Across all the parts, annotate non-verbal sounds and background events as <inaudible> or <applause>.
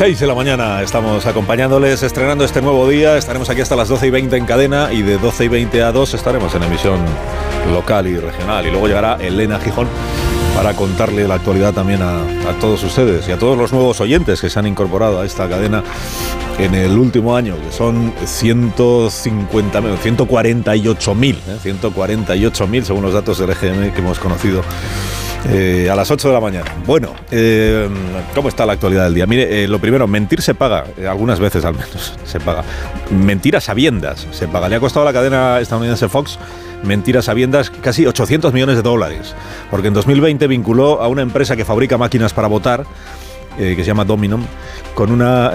6 de la mañana estamos acompañándoles, estrenando este nuevo día. Estaremos aquí hasta las 12 y 20 en cadena y de 12 y 20 a 2 estaremos en emisión local y regional. Y luego llegará Elena Gijón para contarle la actualidad también a, todos ustedes y a todos los nuevos oyentes que se han incorporado a esta cadena en el último año, que son 150, 148 mil, 148 mil según los datos del EGM que hemos conocido eh, a las 8 de la mañana. Bueno, eh, ¿cómo está la actualidad del día? Mire, eh, lo primero, mentir se paga, algunas veces al menos <laughs> se paga. Mentir a sabiendas se paga. Le ha costado a la cadena estadounidense Fox mentiras sabiendas casi 800 millones de dólares, porque en 2020 vinculó a una empresa que fabrica máquinas para votar que se llama Dominum, con una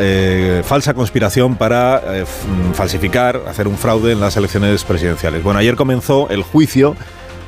falsa conspiración para falsificar, hacer un fraude en las elecciones presidenciales. Bueno, ayer comenzó el juicio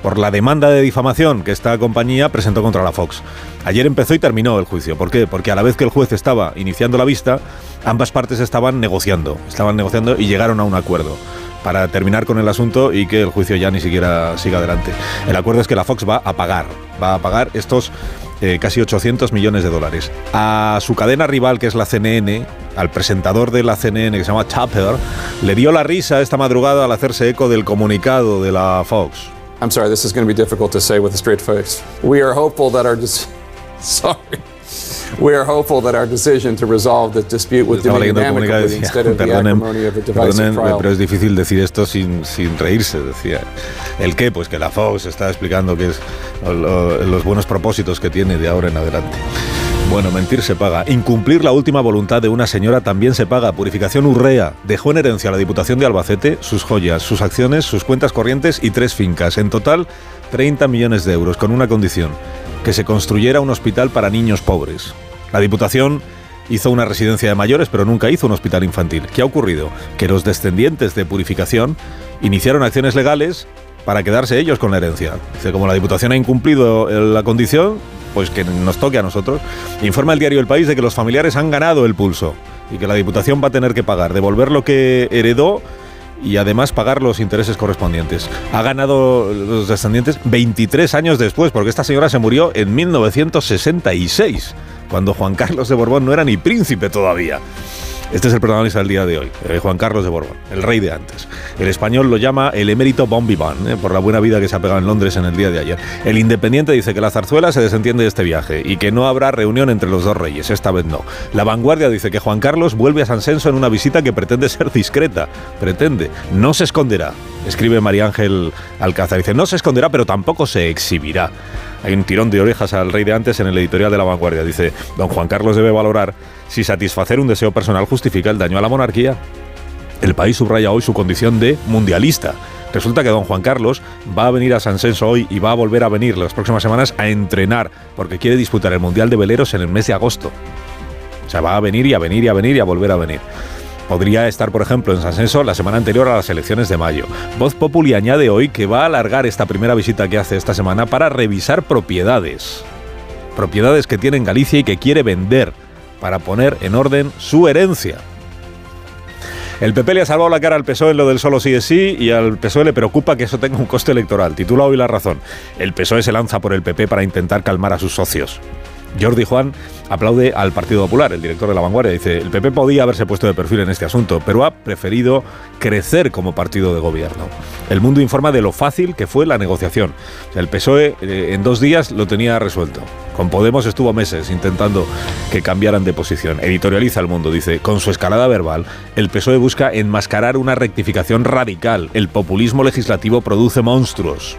por la demanda de difamación que esta compañía presentó contra la Fox. Ayer empezó y terminó el juicio. ¿Por qué? Porque a la vez que el juez estaba iniciando la vista, ambas partes estaban negociando, estaban negociando y llegaron a un acuerdo para terminar con el asunto y que el juicio ya ni siquiera siga adelante. El acuerdo es que la Fox va a pagar, va a pagar estos eh, casi 800 millones de dólares. A su cadena rival, que es la CNN, al presentador de la CNN, que se llama Chapper, le dio la risa esta madrugada al hacerse eco del comunicado de la Fox. I'm sorry, this is going to be difficult to say with a straight face. We are hopeful that our dec- <laughs> sorry. We are hopeful that our decision to resolve the dispute with Estaba Dominion leyendo el comunicado y amicably instead of the acrimony of a divisive trial. pero es difícil decir esto sin, sin reírse, decía. ¿El qué? Pues que la Fox está explicando que es lo- los buenos propósitos que tiene de ahora en adelante. Bueno, mentir se paga. Incumplir la última voluntad de una señora también se paga. Purificación Urrea dejó en herencia a la Diputación de Albacete sus joyas, sus acciones, sus cuentas corrientes y tres fincas. En total, 30 millones de euros, con una condición, que se construyera un hospital para niños pobres. La Diputación hizo una residencia de mayores, pero nunca hizo un hospital infantil. ¿Qué ha ocurrido? Que los descendientes de Purificación iniciaron acciones legales para quedarse ellos con la herencia. Dice, como la Diputación ha incumplido eh, la condición, pues que nos toque a nosotros. Informa el diario El País de que los familiares han ganado el pulso y que la Diputación va a tener que pagar, devolver lo que heredó y además pagar los intereses correspondientes. Ha ganado los descendientes 23 años después, porque esta señora se murió en 1966, cuando Juan Carlos de Borbón no era ni príncipe todavía. Este es el protagonista del día de hoy, eh, Juan Carlos de Borbón, el rey de antes. El español lo llama el emérito Bon eh, por la buena vida que se ha pegado en Londres en el día de ayer. El Independiente dice que la zarzuela se desentiende de este viaje y que no habrá reunión entre los dos reyes, esta vez no. La vanguardia dice que Juan Carlos vuelve a San Senso en una visita que pretende ser discreta, pretende, no se esconderá. Escribe María Ángel Alcázar, dice, no se esconderá, pero tampoco se exhibirá. Hay un tirón de orejas al rey de antes en el editorial de La Vanguardia. Dice, don Juan Carlos debe valorar si satisfacer un deseo personal justifica el daño a la monarquía. El país subraya hoy su condición de mundialista. Resulta que don Juan Carlos va a venir a San Senso hoy y va a volver a venir las próximas semanas a entrenar porque quiere disputar el Mundial de Veleros en el mes de agosto. O sea, va a venir y a venir y a venir y a volver a venir. Podría estar, por ejemplo, en San Senso la semana anterior a las elecciones de mayo. Voz Populi añade hoy que va a alargar esta primera visita que hace esta semana para revisar propiedades. Propiedades que tiene en Galicia y que quiere vender para poner en orden su herencia. El PP le ha salvado la cara al PSOE en lo del solo sí es sí y al PSOE le preocupa que eso tenga un coste electoral. Titula hoy La Razón. El PSOE se lanza por el PP para intentar calmar a sus socios. Jordi Juan aplaude al Partido Popular, el director de La Vanguardia. Dice, el PP podía haberse puesto de perfil en este asunto, pero ha preferido crecer como partido de gobierno. El mundo informa de lo fácil que fue la negociación. El PSOE eh, en dos días lo tenía resuelto. Con Podemos estuvo meses intentando que cambiaran de posición. Editorializa el mundo, dice, con su escalada verbal, el PSOE busca enmascarar una rectificación radical. El populismo legislativo produce monstruos.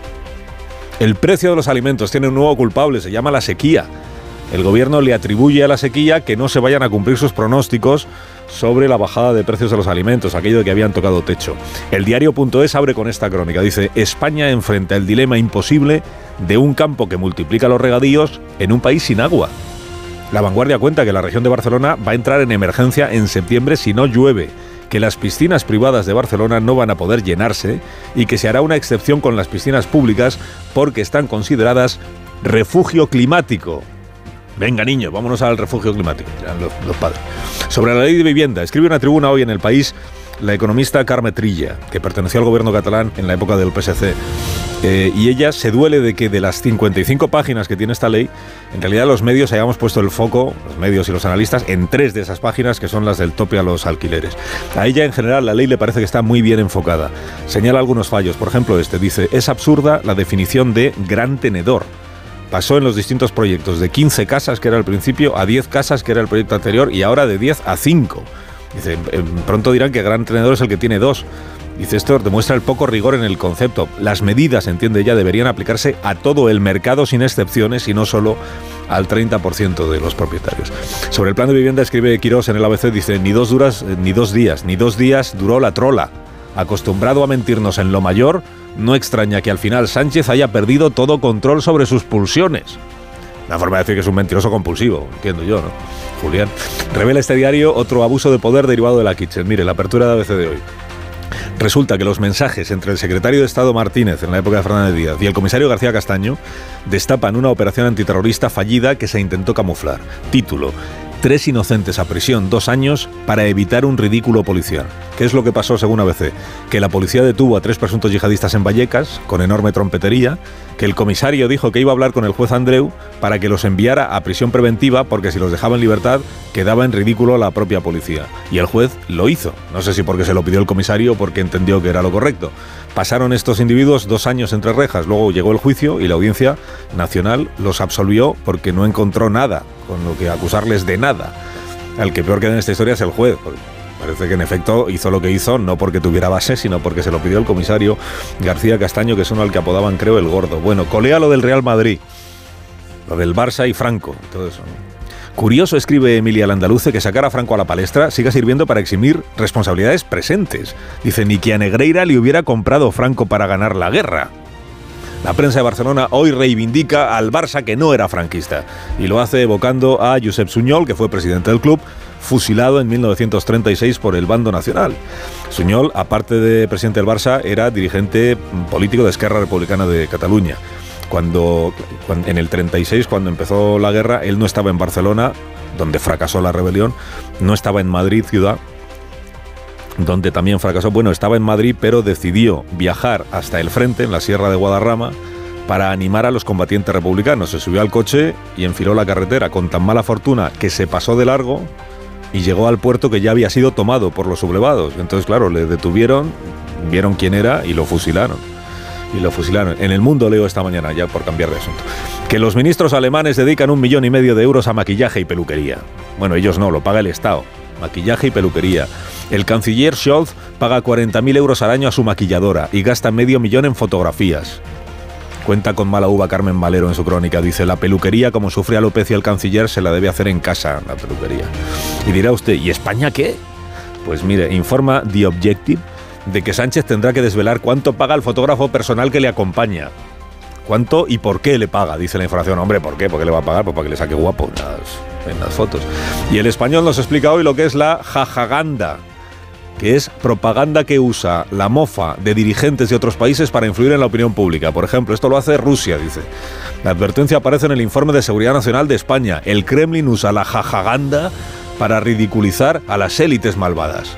El precio de los alimentos tiene un nuevo culpable, se llama la sequía. El gobierno le atribuye a la sequía que no se vayan a cumplir sus pronósticos sobre la bajada de precios de los alimentos, aquello de que habían tocado techo. El diario.es abre con esta crónica. Dice, España enfrenta el dilema imposible de un campo que multiplica los regadíos en un país sin agua. La vanguardia cuenta que la región de Barcelona va a entrar en emergencia en septiembre si no llueve que las piscinas privadas de Barcelona no van a poder llenarse y que se hará una excepción con las piscinas públicas porque están consideradas refugio climático. Venga, niño, vámonos al refugio climático, los, los padres. Sobre la ley de vivienda, escribe una tribuna hoy en el país la economista Carme Trilla, que perteneció al gobierno catalán en la época del PSC. Eh, y ella se duele de que de las 55 páginas que tiene esta ley, en realidad los medios hayamos puesto el foco, los medios y los analistas, en tres de esas páginas que son las del tope a los alquileres. A ella en general la ley le parece que está muy bien enfocada. Señala algunos fallos, por ejemplo este, dice, es absurda la definición de gran tenedor pasó en los distintos proyectos de 15 casas, que era el principio, a 10 casas, que era el proyecto anterior, y ahora de 10 a 5. Dice, pronto dirán que gran tenedor es el que tiene dos. Dice, esto demuestra el poco rigor en el concepto. Las medidas, entiende ella, deberían aplicarse a todo el mercado sin excepciones y no solo al 30% de los propietarios. Sobre el plan de vivienda escribe Quirós en el ABC, dice, ni dos, duras, eh, ni dos días, ni dos días duró la trola. Acostumbrado a mentirnos en lo mayor, no extraña que al final Sánchez haya perdido todo control sobre sus pulsiones. La forma de decir que es un mentiroso compulsivo, entiendo yo, ¿no? Julián. Revela este diario otro abuso de poder derivado de la Kitchen. Mire, la apertura de ABC de hoy. Resulta que los mensajes entre el secretario de Estado Martínez en la época de Fernández Díaz y el comisario García Castaño destapan una operación antiterrorista fallida que se intentó camuflar. Título. Tres inocentes a prisión dos años para evitar un ridículo policial. ¿Qué es lo que pasó según ABC? Que la policía detuvo a tres presuntos yihadistas en Vallecas, con enorme trompetería, que el comisario dijo que iba a hablar con el juez Andreu para que los enviara a prisión preventiva porque si los dejaba en libertad quedaba en ridículo la propia policía. Y el juez lo hizo. No sé si porque se lo pidió el comisario o porque entendió que era lo correcto. Pasaron estos individuos dos años entre rejas, luego llegó el juicio y la audiencia nacional los absolvió porque no encontró nada con lo que acusarles de nada. El que peor queda en esta historia es el juez. Parece que en efecto hizo lo que hizo no porque tuviera base, sino porque se lo pidió el comisario García Castaño, que es uno al que apodaban, creo, el gordo. Bueno, colea lo del Real Madrid, lo del Barça y Franco. Curioso, escribe Emilia Landaluce, que sacar a Franco a la palestra siga sirviendo para eximir responsabilidades presentes. Dice, ni que a Negreira le hubiera comprado Franco para ganar la guerra. La prensa de Barcelona hoy reivindica al Barça que no era franquista y lo hace evocando a Josep Suñol, que fue presidente del club, fusilado en 1936 por el bando nacional. Suñol, aparte de presidente del Barça, era dirigente político de Esquerra Republicana de Cataluña. Cuando, en el 36, cuando empezó la guerra, él no estaba en Barcelona, donde fracasó la rebelión, no estaba en Madrid ciudad, donde también fracasó. Bueno, estaba en Madrid, pero decidió viajar hasta el frente, en la Sierra de Guadarrama, para animar a los combatientes republicanos. Se subió al coche y enfiló la carretera con tan mala fortuna que se pasó de largo y llegó al puerto que ya había sido tomado por los sublevados. Entonces, claro, le detuvieron, vieron quién era y lo fusilaron. Y lo fusilaron. En el mundo leo esta mañana, ya por cambiar de asunto, que los ministros alemanes dedican un millón y medio de euros a maquillaje y peluquería. Bueno, ellos no, lo paga el Estado. Maquillaje y peluquería. El canciller Scholz paga 40.000 euros al año a su maquilladora y gasta medio millón en fotografías. Cuenta con mala uva Carmen Valero en su crónica. Dice, la peluquería, como sufre alopecia el canciller, se la debe hacer en casa, la peluquería. Y dirá usted, ¿y España qué? Pues mire, informa The Objective de que Sánchez tendrá que desvelar cuánto paga el fotógrafo personal que le acompaña. ¿Cuánto y por qué le paga? Dice la información. Hombre, ¿por qué? ¿Por qué le va a pagar? Pues para que le saque guapo en las fotos. Y el español nos explica hoy lo que es la jajaganda que es propaganda que usa la mofa de dirigentes de otros países para influir en la opinión pública. Por ejemplo, esto lo hace Rusia, dice. La advertencia aparece en el informe de Seguridad Nacional de España. El Kremlin usa la jajaganda para ridiculizar a las élites malvadas.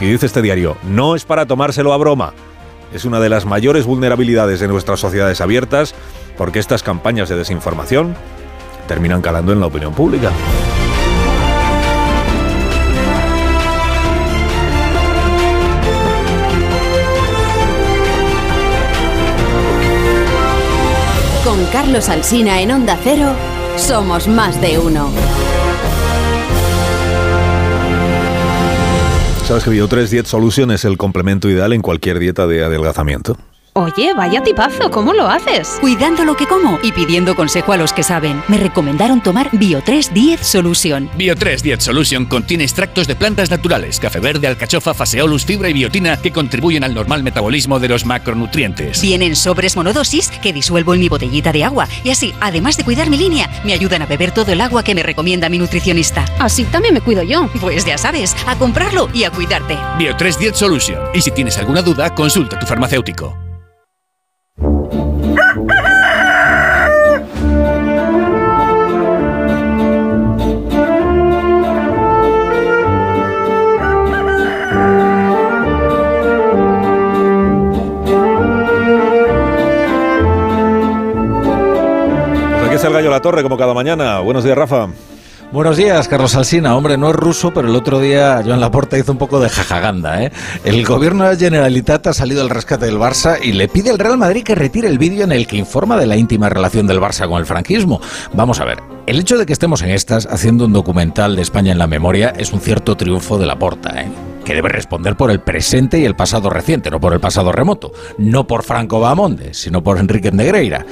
Y dice este diario, no es para tomárselo a broma. Es una de las mayores vulnerabilidades de nuestras sociedades abiertas porque estas campañas de desinformación terminan calando en la opinión pública. Con Carlos Alsina en Onda Cero, somos más de uno. ¿Sabes que Bio3 Diet Solution es el complemento ideal en cualquier dieta de adelgazamiento? Oye, vaya tipazo, ¿cómo lo haces? Cuidando lo que como y pidiendo consejo a los que saben. Me recomendaron tomar Bio3 10 Solution. Bio3 10 Solution contiene extractos de plantas naturales, café verde, alcachofa, faseolus, fibra y biotina que contribuyen al normal metabolismo de los macronutrientes. Vienen sobres monodosis que disuelvo en mi botellita de agua y así, además de cuidar mi línea, me ayudan a beber todo el agua que me recomienda mi nutricionista. Así también me cuido yo. Pues ya sabes, a comprarlo y a cuidarte. Bio3 10 Solution. Y si tienes alguna duda, consulta a tu farmacéutico. El gallo la torre, como cada mañana. Buenos días, Rafa. Buenos días, Carlos Alsina. Hombre, no es ruso, pero el otro día Joan Laporta hizo un poco de jajaganda. ¿eh? El gobierno de la Generalitat ha salido al rescate del Barça y le pide al Real Madrid que retire el vídeo en el que informa de la íntima relación del Barça con el franquismo. Vamos a ver, el hecho de que estemos en estas haciendo un documental de España en la memoria es un cierto triunfo de Laporta, ¿eh? que debe responder por el presente y el pasado reciente, no por el pasado remoto. No por Franco Bahamonde, sino por Enrique Negreira.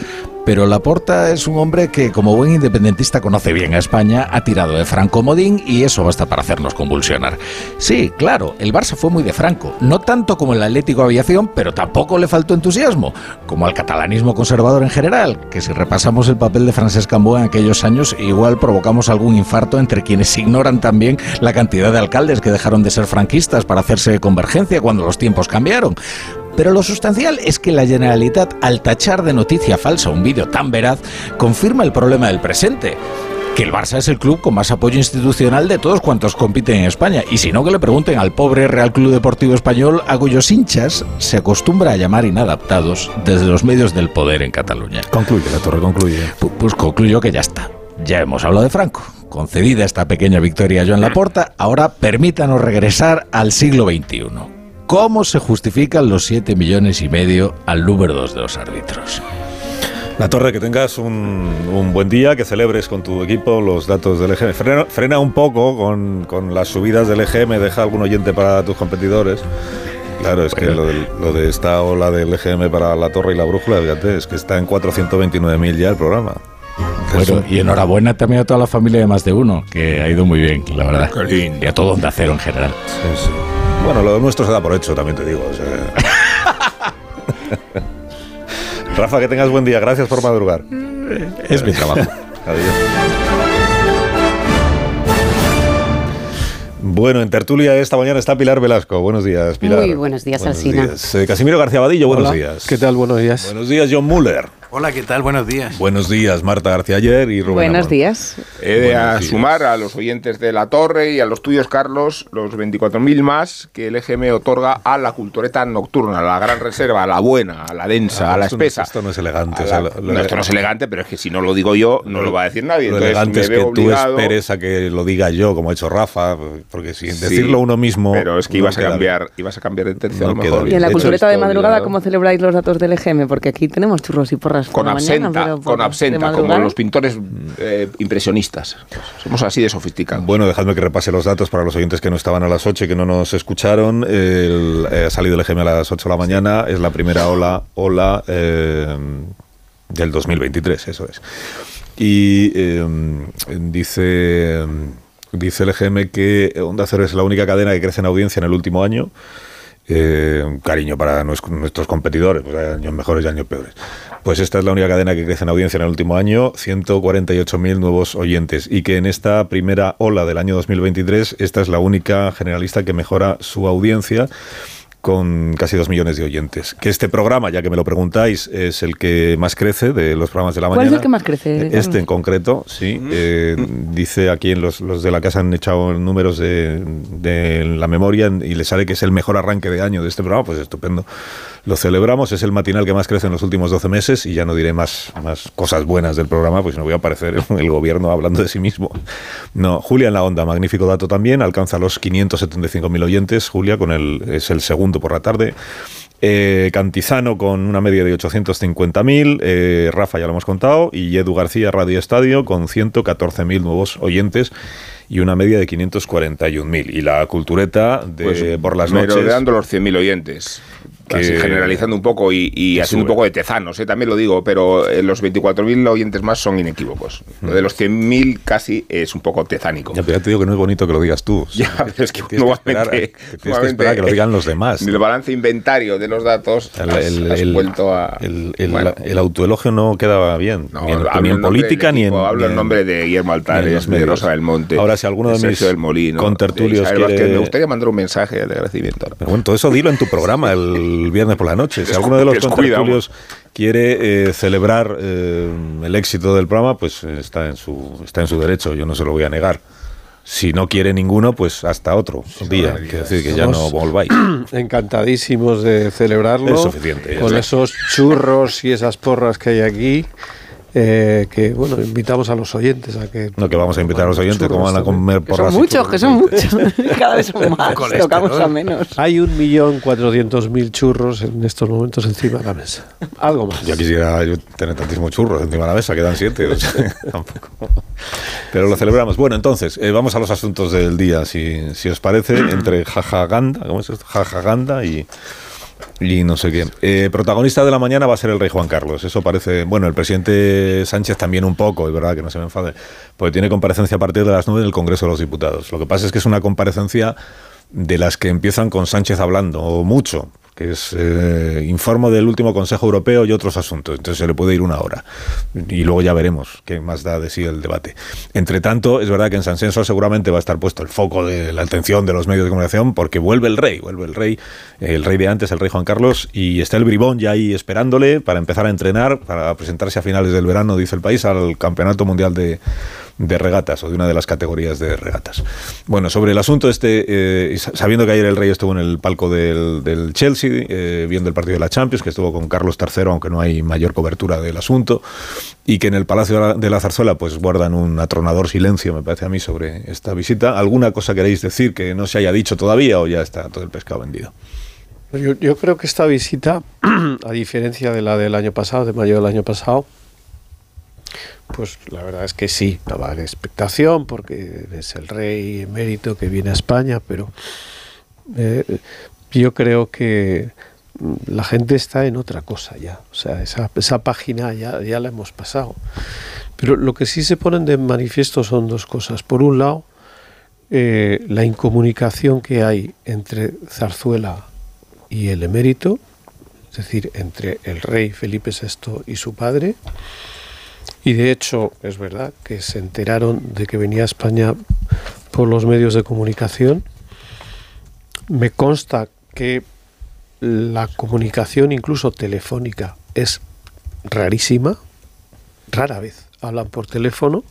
Pero Laporta es un hombre que, como buen independentista, conoce bien a España, ha tirado de Franco Modín y eso basta para hacernos convulsionar. Sí, claro, el Barça fue muy de Franco, no tanto como el Atlético Aviación, pero tampoco le faltó entusiasmo, como al catalanismo conservador en general, que si repasamos el papel de Francesc Cambó en aquellos años, igual provocamos algún infarto entre quienes ignoran también la cantidad de alcaldes que dejaron de ser franquistas para hacerse convergencia cuando los tiempos cambiaron. Pero lo sustancial es que la Generalitat, al tachar de noticia falsa un vídeo tan veraz, confirma el problema del presente. Que el Barça es el club con más apoyo institucional de todos cuantos compiten en España. Y si no, que le pregunten al pobre Real Club Deportivo Español, a cuyos hinchas se acostumbra a llamar inadaptados desde los medios del poder en Cataluña. Concluye, la torre concluye. Pues concluyo que ya está. Ya hemos hablado de Franco. Concedida esta pequeña victoria a Joan <clears throat> Laporta, ahora permítanos regresar al siglo XXI. ¿Cómo se justifican los 7 millones y medio al número 2 de los árbitros? La Torre, que tengas un, un, buen día, que celebres con tu equipo los datos del EGM. Frena, frena un poco con, con, las subidas del EGM, deja algún oyente para tus competidores. Claro, es que lo, del, lo, de esta ola del EGM para la Torre y la Brújula, fíjate, es que está en 429.000 ya el programa. Bueno, y enhorabuena también a toda la familia de más de uno, que ha ido muy bien, la verdad. Y a todo Onda Cero en general. Sí, sí. Bueno, lo nuestro se da por hecho, también te digo. O sea... <laughs> Rafa, que tengas buen día. Gracias por madrugar. Es mi trabajo. <laughs> Adiós. Bueno, en tertulia esta mañana está Pilar Velasco. Buenos días, Pilar. Muy buenos días, buenos Alsina. Días. Eh, Casimiro García Vadillo, buenos Hola. días. ¿Qué tal? Buenos días. Buenos días, John Muller. Hola, ¿qué tal? Buenos días. Buenos días, Marta García Ayer y Rubén Buenos días. He de a sumar a los oyentes de La Torre y a los tuyos, Carlos, los 24.000 más que el EGM otorga a la cultureta nocturna, a la gran reserva, a la buena, a la densa, Ah, a la no- espesa. esto no es elegante, A o sea, la- lo- lo- no, esto no es elegante, pero es que si no lo digo yo, no lo va a decir nadie. Lo Entonces, elegante es que tú esperes a que lo diga yo, como ha hecho Rafa, porque sin Sí, decirlo uno mismo. Pero es que no ibas a cambiar, ibas a cambiar de tercio No a lo queda mejor. bien. Y en la De hecho, cultureta de madrugada. ¿cómo celebráis los datos del EGM? Porque aquí tenemos churros y porras por Con mañana, absenta, con absenta, como los pintores eh, impresionistas. Somos así de sofisticados. Bueno, dejadme que repase los datos para los oyentes que no estaban a las 8 y que no nos escucharon. El, eh, ha salido el EGM a las 8 de la mañana. Es la primera ola, ola eh, del 2023, eso es. Y eh, dice, dice el EGM que Onda Cero es la única cadena que crece en audiencia en el último año. Eh, un cariño para nues- nuestros competidores, pues hay años mejores y años peores. Pues esta es la única cadena que crece en audiencia en el último año, 148.000 nuevos oyentes. Y que en esta primera ola del año 2023, esta es la única generalista que mejora su audiencia con casi dos millones de oyentes. Que este programa, ya que me lo preguntáis, es el que más crece de los programas de la ¿Cuál mañana. es el que más crece? Este Carlos? en concreto, sí. Eh, dice aquí en los, los de la casa han echado números de, de la memoria y le sale que es el mejor arranque de año de este programa, pues estupendo. Lo celebramos, es el matinal que más crece en los últimos 12 meses y ya no diré más, más cosas buenas del programa, pues no voy a aparecer el gobierno hablando de sí mismo. No, Julia en la onda, magnífico dato también, alcanza los 575.000 oyentes, Julia con el, es el segundo por la tarde. Eh, Cantizano con una media de 850.000, eh, Rafa ya lo hemos contado, y Edu García Radio Estadio con 114.000 nuevos oyentes y una media de 541.000. Y la cultureta de Pues, por las noches. merodeando los 100.000 oyentes. Que- Así generalizando un poco y, y haciendo un sube. poco de tezanos, ¿eh? también lo digo, pero eh, los 24.000 oyentes más son inequívocos. Lo de los 100.000 casi es un poco tezánico. Ya, pero ya te digo que no es bonito que lo digas tú. Ya, pero es que que nuevamente- que tienes que esperar que lo digan los demás. El balance inventario de los datos El, has, el- has el- vuelto a... el- bueno, el autoelogio no quedaba bien, no, ni en, hablo ni en política ni en. Hablo en nombre de Guillermo Altares, de. Rosa del Monte. Ahora, si alguno de mis Sergio del Molino, contertulios de quiere- Vázquez, me gustaría mandar un mensaje de agradecimiento. Pero bueno, todo eso dilo en tu programa el viernes por la noche. Si alguno de los contertulios quiere eh, celebrar eh, el éxito del programa, pues eh, está en su está en su derecho. Yo no se lo voy a negar. Si no quiere ninguno, pues hasta otro día. Quiere decir que ya no volváis. <clears throat> Encantadísimos de celebrarlo. Es suficiente, Con esos churros y esas porras que hay aquí. Eh, que bueno, invitamos a los oyentes a que. No, que vamos a invitar a los oyentes como van a comer Que porras son muchos, que son muchos. <laughs> Cada vez son más. Tocamos a menos. Hay un millón cuatrocientos mil churros en estos momentos encima de la mesa. Algo más. Yo quisiera yo tener tantísimos churros encima de la mesa, quedan siete. o sea, <laughs> <laughs> tampoco. Pero lo celebramos. Bueno, entonces, eh, vamos a los asuntos del día, si, si os parece, entre jajaganda, ¿cómo es esto? Jajaganda y, y no sé qué. Eh, protagonista de la mañana va a ser el rey Juan Carlos. Eso parece. Bueno, el presidente Sánchez también un poco, es verdad que no se me enfade, porque tiene comparecencia a partir de las nueve del Congreso de los Diputados. Lo que pasa es que es una comparecencia de las que empiezan con Sánchez hablando, o mucho, que es eh, informo del último Consejo Europeo y otros asuntos. Entonces se le puede ir una hora. Y luego ya veremos qué más da de sí el debate. Entre tanto, es verdad que en San Censo seguramente va a estar puesto el foco de la atención de los medios de comunicación porque vuelve el rey, vuelve el rey, el rey de antes, el rey Juan Carlos, y está el bribón ya ahí esperándole para empezar a entrenar, para presentarse a finales del verano, dice el país, al Campeonato Mundial de, de regatas o de una de las categorías de regatas. Bueno, sobre el asunto este, eh, sabiendo que ayer el rey estuvo en el palco del, Chelsea, eh, viendo el partido de la Champions, que estuvo con Carlos III, aunque no hay mayor cobertura del asunto, y que en el Palacio de la, de la Zarzuela pues guardan un atronador silencio, me parece a mí, sobre esta visita. ¿Alguna cosa queréis decir que no se haya dicho todavía o ya está todo el pescado vendido? Yo, yo creo que esta visita, <clears throat> a diferencia de la del año pasado, de mayo del año pasado, pues la verdad es que sí, no va a haber expectación porque es el rey emérito que viene a España, pero eh, yo creo que la gente está en otra cosa ya. O sea, esa, esa página ya, ya la hemos pasado. Pero lo que sí se ponen de manifiesto son dos cosas. Por un lado, eh, la incomunicación que hay entre Zarzuela y el emérito, es decir, entre el rey Felipe VI y su padre. Y de hecho, es verdad que se enteraron de que venía a España por los medios de comunicación. Me consta que la comunicación, incluso telefónica, es rarísima. Rara vez hablan por teléfono.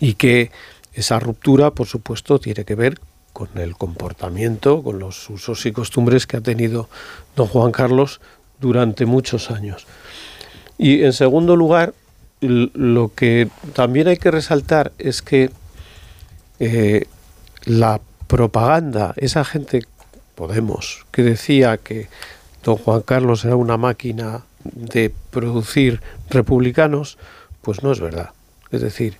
Y que esa ruptura, por supuesto, tiene que ver con el comportamiento, con los usos y costumbres que ha tenido don Juan Carlos durante muchos años. Y en segundo lugar, lo que también hay que resaltar es que eh, la propaganda, esa gente, Podemos, que decía que don Juan Carlos era una máquina de producir republicanos, pues no es verdad. Es decir,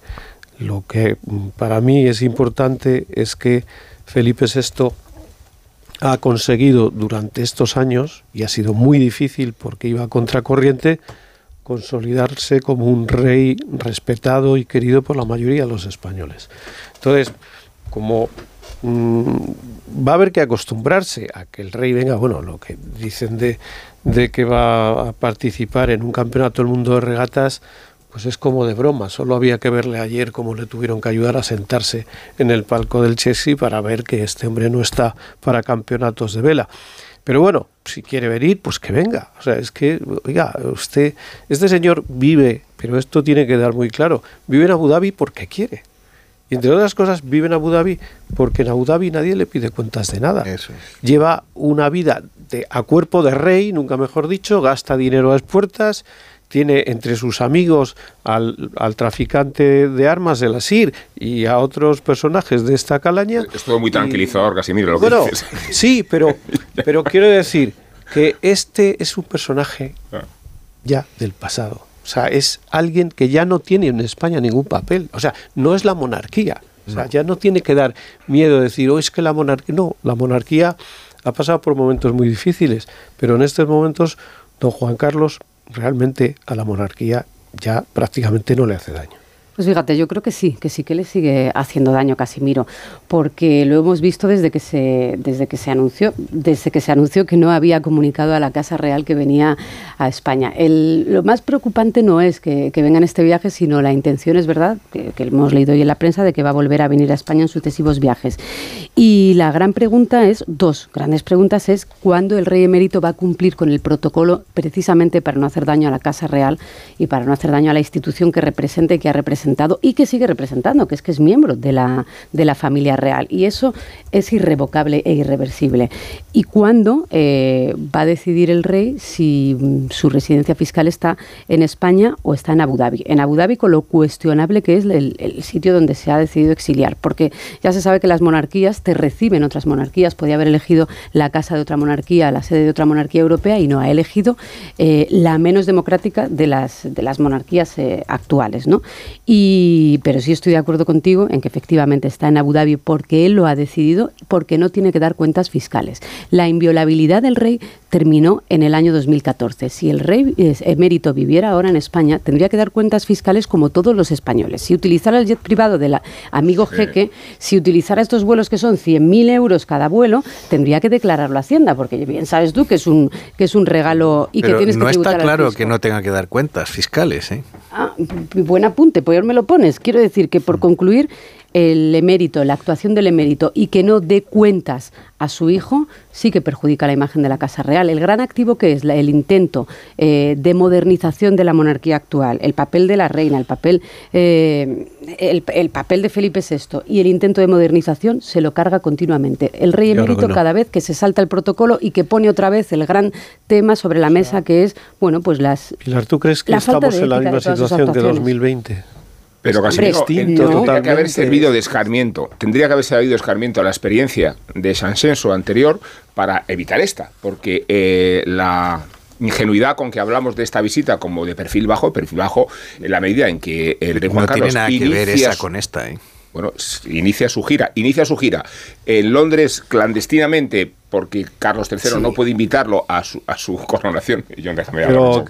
lo que mm, para mí es importante es que Felipe VI ha conseguido durante estos años, y ha sido muy difícil porque iba a contracorriente, consolidarse como un rey respetado y querido por la mayoría de los españoles. Entonces, como mm, va a haber que acostumbrarse a que el rey venga, bueno, lo que dicen de, de que va a participar en un campeonato del mundo de regatas, pues es como de broma. Solo había que verle ayer cómo le tuvieron que ayudar a sentarse en el palco del Chelsea para ver que este hombre no está para campeonatos de vela. Pero bueno, si quiere venir, pues que venga. O sea, es que, oiga, usted, este señor vive, pero esto tiene que dar muy claro, vive en Abu Dhabi porque quiere. Y entre otras cosas, vive en Abu Dhabi porque en Abu Dhabi nadie le pide cuentas de nada. Lleva una vida de, a cuerpo de rey, nunca mejor dicho, gasta dinero a las puertas, tiene entre sus amigos al, al traficante de armas del Asir y a otros personajes de esta calaña. Es todo muy Y- tranquilizador, Casimiro, lo que bueno, dices. sí, pero, <laughs> pero quiero decir que este es un personaje Ah. ya del pasado. O sea, es alguien que ya no tiene en España ningún papel. O sea, no es la monarquía. O sea, ya no tiene que dar miedo de decir, oh, es que la monarquía. No, la monarquía ha pasado por momentos muy difíciles, pero en estos momentos don Juan Carlos realmente a la monarquía ya prácticamente no le hace daño. Pues fíjate, yo creo que sí, que sí que le sigue haciendo daño Casimiro, porque lo hemos visto desde que se, desde que se anunció, desde que se anunció que no había comunicado a la Casa Real que venía a España. lo más preocupante no es que, venga en este viaje, sino la intención es verdad, que, hemos leído hoy en la prensa, de que va a volver a venir a España en sucesivos viajes. Y la gran pregunta es, dos grandes preguntas es cuándo el rey emérito va a cumplir con el protocolo precisamente para no hacer daño a la Casa Real y para no hacer daño a la institución que represente y que ha representado y que sigue representando, que es que es miembro de la, de la familia real. Y eso es irrevocable e irreversible. ¿Y cuándo eh, va a decidir el rey si mm, su residencia fiscal está en España o está en Abu Dhabi? En Abu Dhabi con lo cuestionable que es el, el sitio donde se ha decidido exiliar, porque ya se sabe que las monarquías te reciben otras monarquías. Podía haber elegido la casa de otra monarquía, la sede de otra monarquía europea y no ha elegido eh, la menos democrática de las, de las monarquías eh, actuales. ¿no? Y pero sí estoy de acuerdo contigo en que efectivamente está en Abu Dhabi porque él lo ha decidido, porque no tiene que dar cuentas fiscales. La inviolabilidad del rey terminó en el año 2014. Si el rey emérito viviera ahora en España, tendría que dar cuentas fiscales como todos los españoles. Si utilizara el jet privado del amigo jeque, si utilizara estos vuelos que son 100.000 euros cada vuelo, tendría que declararlo a Hacienda, porque bien sabes tú que es un, que es un regalo y que tienes no que No está claro que no tenga que dar cuentas fiscales. ¿eh? Ah, buen apunte, pues me lo pones. Quiero decir que por concluir, el emérito, la actuación del emérito y que no dé cuentas a su hijo, sí que perjudica la imagen de la Casa Real. El gran activo que es el intento eh, de modernización de la monarquía actual, el papel de la reina, el papel, eh, el, papel de Felipe VI y el intento de modernización se lo carga continuamente. El rey emérito cada vez que se salta el protocolo y que pone otra vez el gran tema sobre la mesa que es, bueno, pues las... Pilar, ¿tú crees que estamos en la misma situación de 2020? Pero casi tendría que haber servido de escarmiento. Tendría que haber servido de escarmiento a la experiencia de Sansenso anterior para evitar esta, porque eh, la ingenuidad con que hablamos de esta visita como de perfil bajo, perfil bajo en la medida en que el rey Juan no tiene nada que ver esa con esta, ¿eh? Bueno, inicia su gira, inicia su gira en Londres clandestinamente porque Carlos III no puede invitarlo a su, a su <laughs> coronación. John, déjame hablar.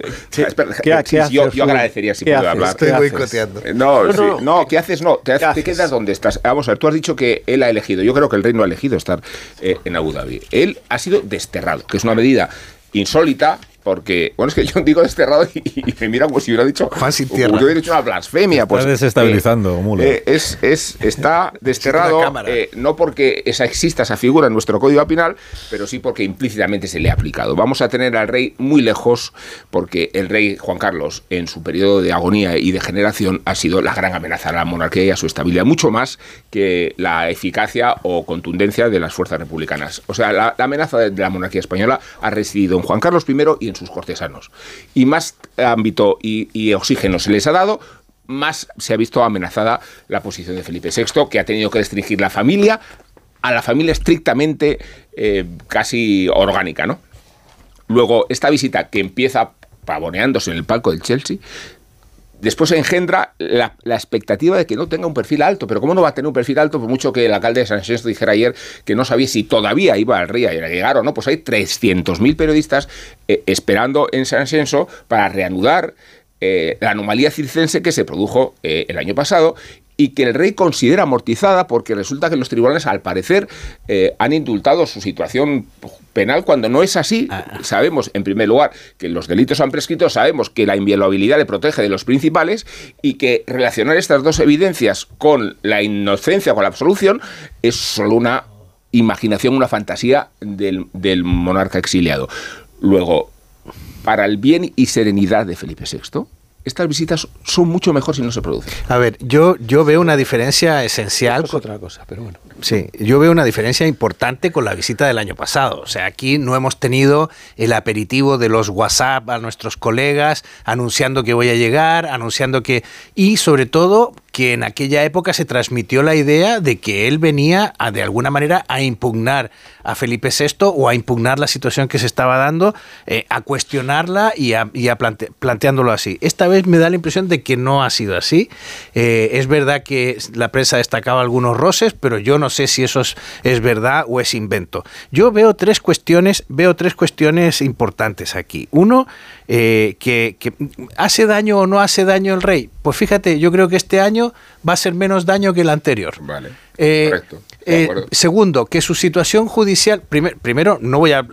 yo, yo, agradecería si puedo hablar. Estoy boicoteando. No, no, no, ¿qué haces? No, te, quedas donde estás. Vamos a ver, tú has dicho que él ha elegido. Yo creo que el rey no ha elegido estar eh, en Abu Dhabi. Él ha sido desterrado, que es una medida insólita, porque, bueno, es que yo digo desterrado y, me mira como si hubiera dicho. Juan sin tierra. Yo hubiera dicho una blasfemia. Pues, está desestabilizando, eh, eh, es, es, está <laughs> desterrado, eh, no porque esa exista esa figura en nuestro código penal, pero sí porque implícitamente se le ha aplicado. Vamos a tener al rey muy lejos, porque el rey Juan Carlos, en su periodo de agonía y de generación, ha sido la gran amenaza a la monarquía y a su estabilidad, mucho más que la eficacia o contundencia de las fuerzas republicanas. O sea, la, amenaza de, de la monarquía española ha residido en Juan Carlos I y en sus cortesanos. Y más ámbito y, oxígeno se les ha dado, más se ha visto amenazada la posición de Felipe VI, que ha tenido que restringir la familia a la familia estrictamente eh, casi orgánica, ¿no? Luego, esta visita que empieza pavoneándose en el palco del Chelsea, después engendra la, expectativa de que no tenga un perfil alto. Pero ¿cómo no va a tener un perfil alto? Por mucho que el alcalde de San Senso dijera ayer que no sabía si todavía iba al rey a llegar o no. Pues hay 300.000 periodistas eh, esperando en San Senso para reanudar eh, la anomalía circense que se produjo eh, el año pasado y que el rey considera amortizada porque resulta que los tribunales, al parecer, eh, han indultado su situación penal cuando no es así. Ah. Sabemos, en primer lugar, que los delitos han prescrito, sabemos que la inviolabilidad le protege de los principales y que relacionar estas dos evidencias con la inocencia, con la absolución, es solo una imaginación, una fantasía del, del monarca exiliado. Luego, para el bien y serenidad de Felipe VI, estas visitas son mucho mejor si no se producen. A ver, yo, yo veo una diferencia esencial. Es otra cosa, pero bueno. Sí, yo veo una diferencia importante con la visita del año pasado. O sea, aquí no hemos tenido el aperitivo de los WhatsApp a nuestros colegas anunciando que voy a llegar, anunciando que. Y sobre todo, que en aquella época se transmitió la idea de que él venía a, de alguna manera a impugnar a Felipe VI o a impugnar la situación que se estaba dando, eh, a cuestionarla y a, planteándolo así. Esta vez me da la impresión de que no ha sido así. Eh, es verdad que la prensa destacaba algunos roces, pero yo no sé si eso es, verdad o es invento. Yo veo tres cuestiones, veo tres cuestiones importantes aquí. Uno, eh, que, hace daño o no hace daño el rey. Pues fíjate, yo creo que este año va a ser menos daño que el anterior. Vale. correcto. Eh, segundo, que su situación judicial, primero, no voy a,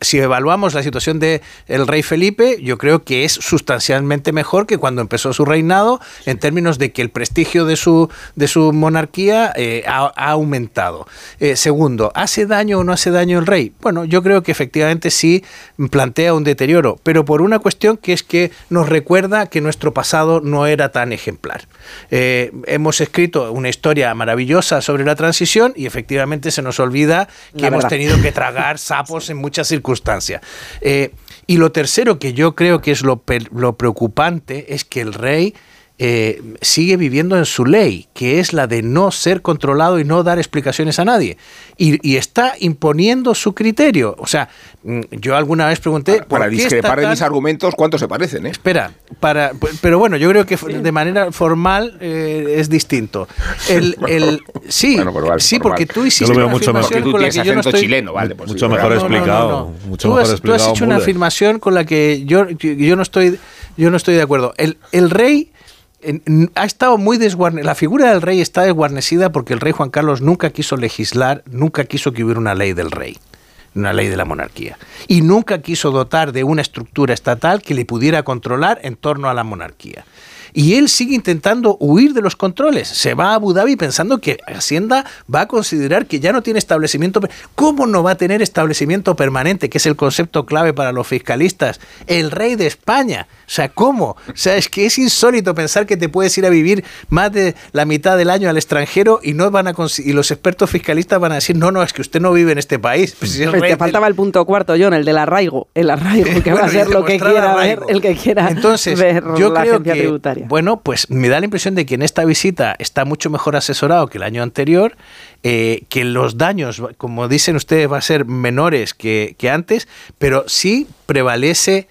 si evaluamos la situación de el rey Felipe, yo creo que es sustancialmente mejor que cuando empezó su reinado, en términos de que el prestigio de su, de su monarquía eh, ha, aumentado. Eh, segundo, ¿hace daño o no hace daño el rey? Bueno, yo creo que efectivamente sí plantea un deterioro, pero por una cuestión que es que nos recuerda que nuestro pasado no era tan ejemplar. hemos escrito una historia maravillosa sobre la transición y efectivamente se nos olvida que hemos tenido que <laughs> tragar sapos en muchas circunstancias. Eh, y lo tercero que yo creo que es lo, lo preocupante es que el rey eh, sigue viviendo en su ley, que es la de no ser controlado y no dar explicaciones a nadie. Y, está imponiendo su criterio. O sea, mm, yo alguna vez pregunté... Para, discrepar de mis argumentos, ¿cuántos se parecen? Eh? Espera, para, pero bueno, yo creo que de manera formal eh, es distinto. <laughs> El, el, sí, sí porque tú hiciste una afirmación con la que yo no estoy... Chileno, vale, pues mucho mejor explicado. mucho mejor explicado tú has hecho una afirmación con la que yo, yo, no, estoy, yo no estoy de acuerdo. El, el rey ha estado muy. La figura del rey está desguarnecida porque el rey Juan Carlos nunca quiso legislar, nunca quiso que hubiera una ley del rey, una ley de la monarquía. Y nunca quiso dotar de una estructura estatal que le pudiera controlar en torno a la monarquía y él sigue intentando huir de los controles. Se va a Abu Dhabi pensando que Hacienda va a considerar que ya no tiene establecimiento. ¿Cómo no va a tener establecimiento permanente, que es el concepto clave para los fiscalistas? El rey de España. O sea, ¿cómo? O sea, es que es insólito pensar que te puedes ir a vivir más de la mitad del año al extranjero y no van a y los expertos fiscalistas van a decir, no, no, es que usted no vive en este país. Pues te faltaba el punto cuarto, John, el del arraigo. El arraigo, que <laughs> va a ser lo que quiera ver, el que quiera Entonces, ver yo creo que, tributaria. Bueno, pues me da la impresión de que en esta visita está mucho mejor asesorado que el año anterior, eh, que los daños, como dicen ustedes, va a ser menores que, antes, pero sí prevalece...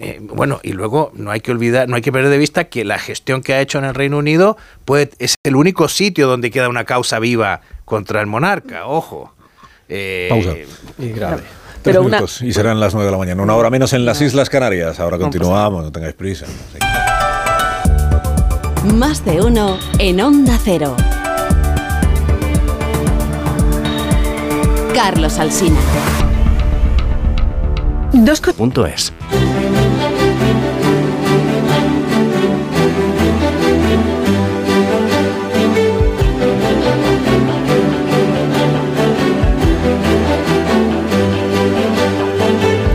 Eh, bueno, y luego no hay que olvidar, no hay que perder de vista que la gestión que ha hecho en el Reino Unido puede, es el único sitio donde queda una causa viva contra el monarca, ojo. Eh, Pausa. Y grave. Pero minutos y serán las nueve de la mañana. Una hora menos en las Islas Canarias. Ahora continuamos, no tengáis prisa. Más de uno en Onda Cero. Carlos Alsina. Dos punto es.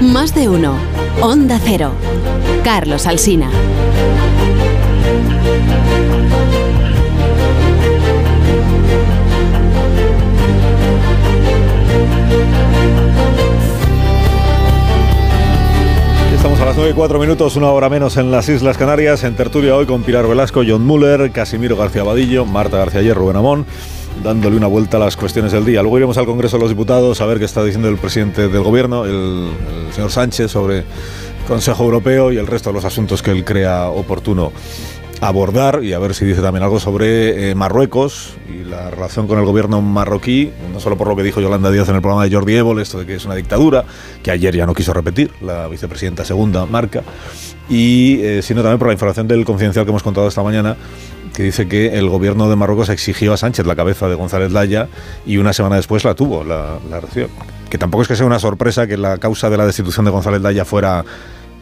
Más de uno. Onda Cero. Carlos Alsina. A las 9 y 4 minutos, una hora menos en las Islas Canarias, en tertulia hoy con Pilar Velasco, John Muller, Casimiro García Badillo, Marta García Ayer, Rubén Amón, dándole una vuelta a las cuestiones del día. Luego iremos al Congreso de los Diputados a ver qué está diciendo el presidente del Gobierno, el, el señor Sánchez, sobre Consejo Europeo y el resto de los asuntos que él crea oportuno abordar y a ver si dice también algo sobre eh, Marruecos y la relación con el gobierno marroquí, no solo por lo que dijo Yolanda Díaz en el programa de Jordi Évole, esto de que es una dictadura, que ayer ya no quiso repetir, la vicepresidenta segunda marca, y eh, sino también por la información del confidencial que hemos contado esta mañana, que dice que el gobierno de Marruecos exigió a Sánchez la cabeza de González Laya y una semana después la tuvo, la, la recibió. Que tampoco es que sea una sorpresa que la causa de la destitución de González Laya fuera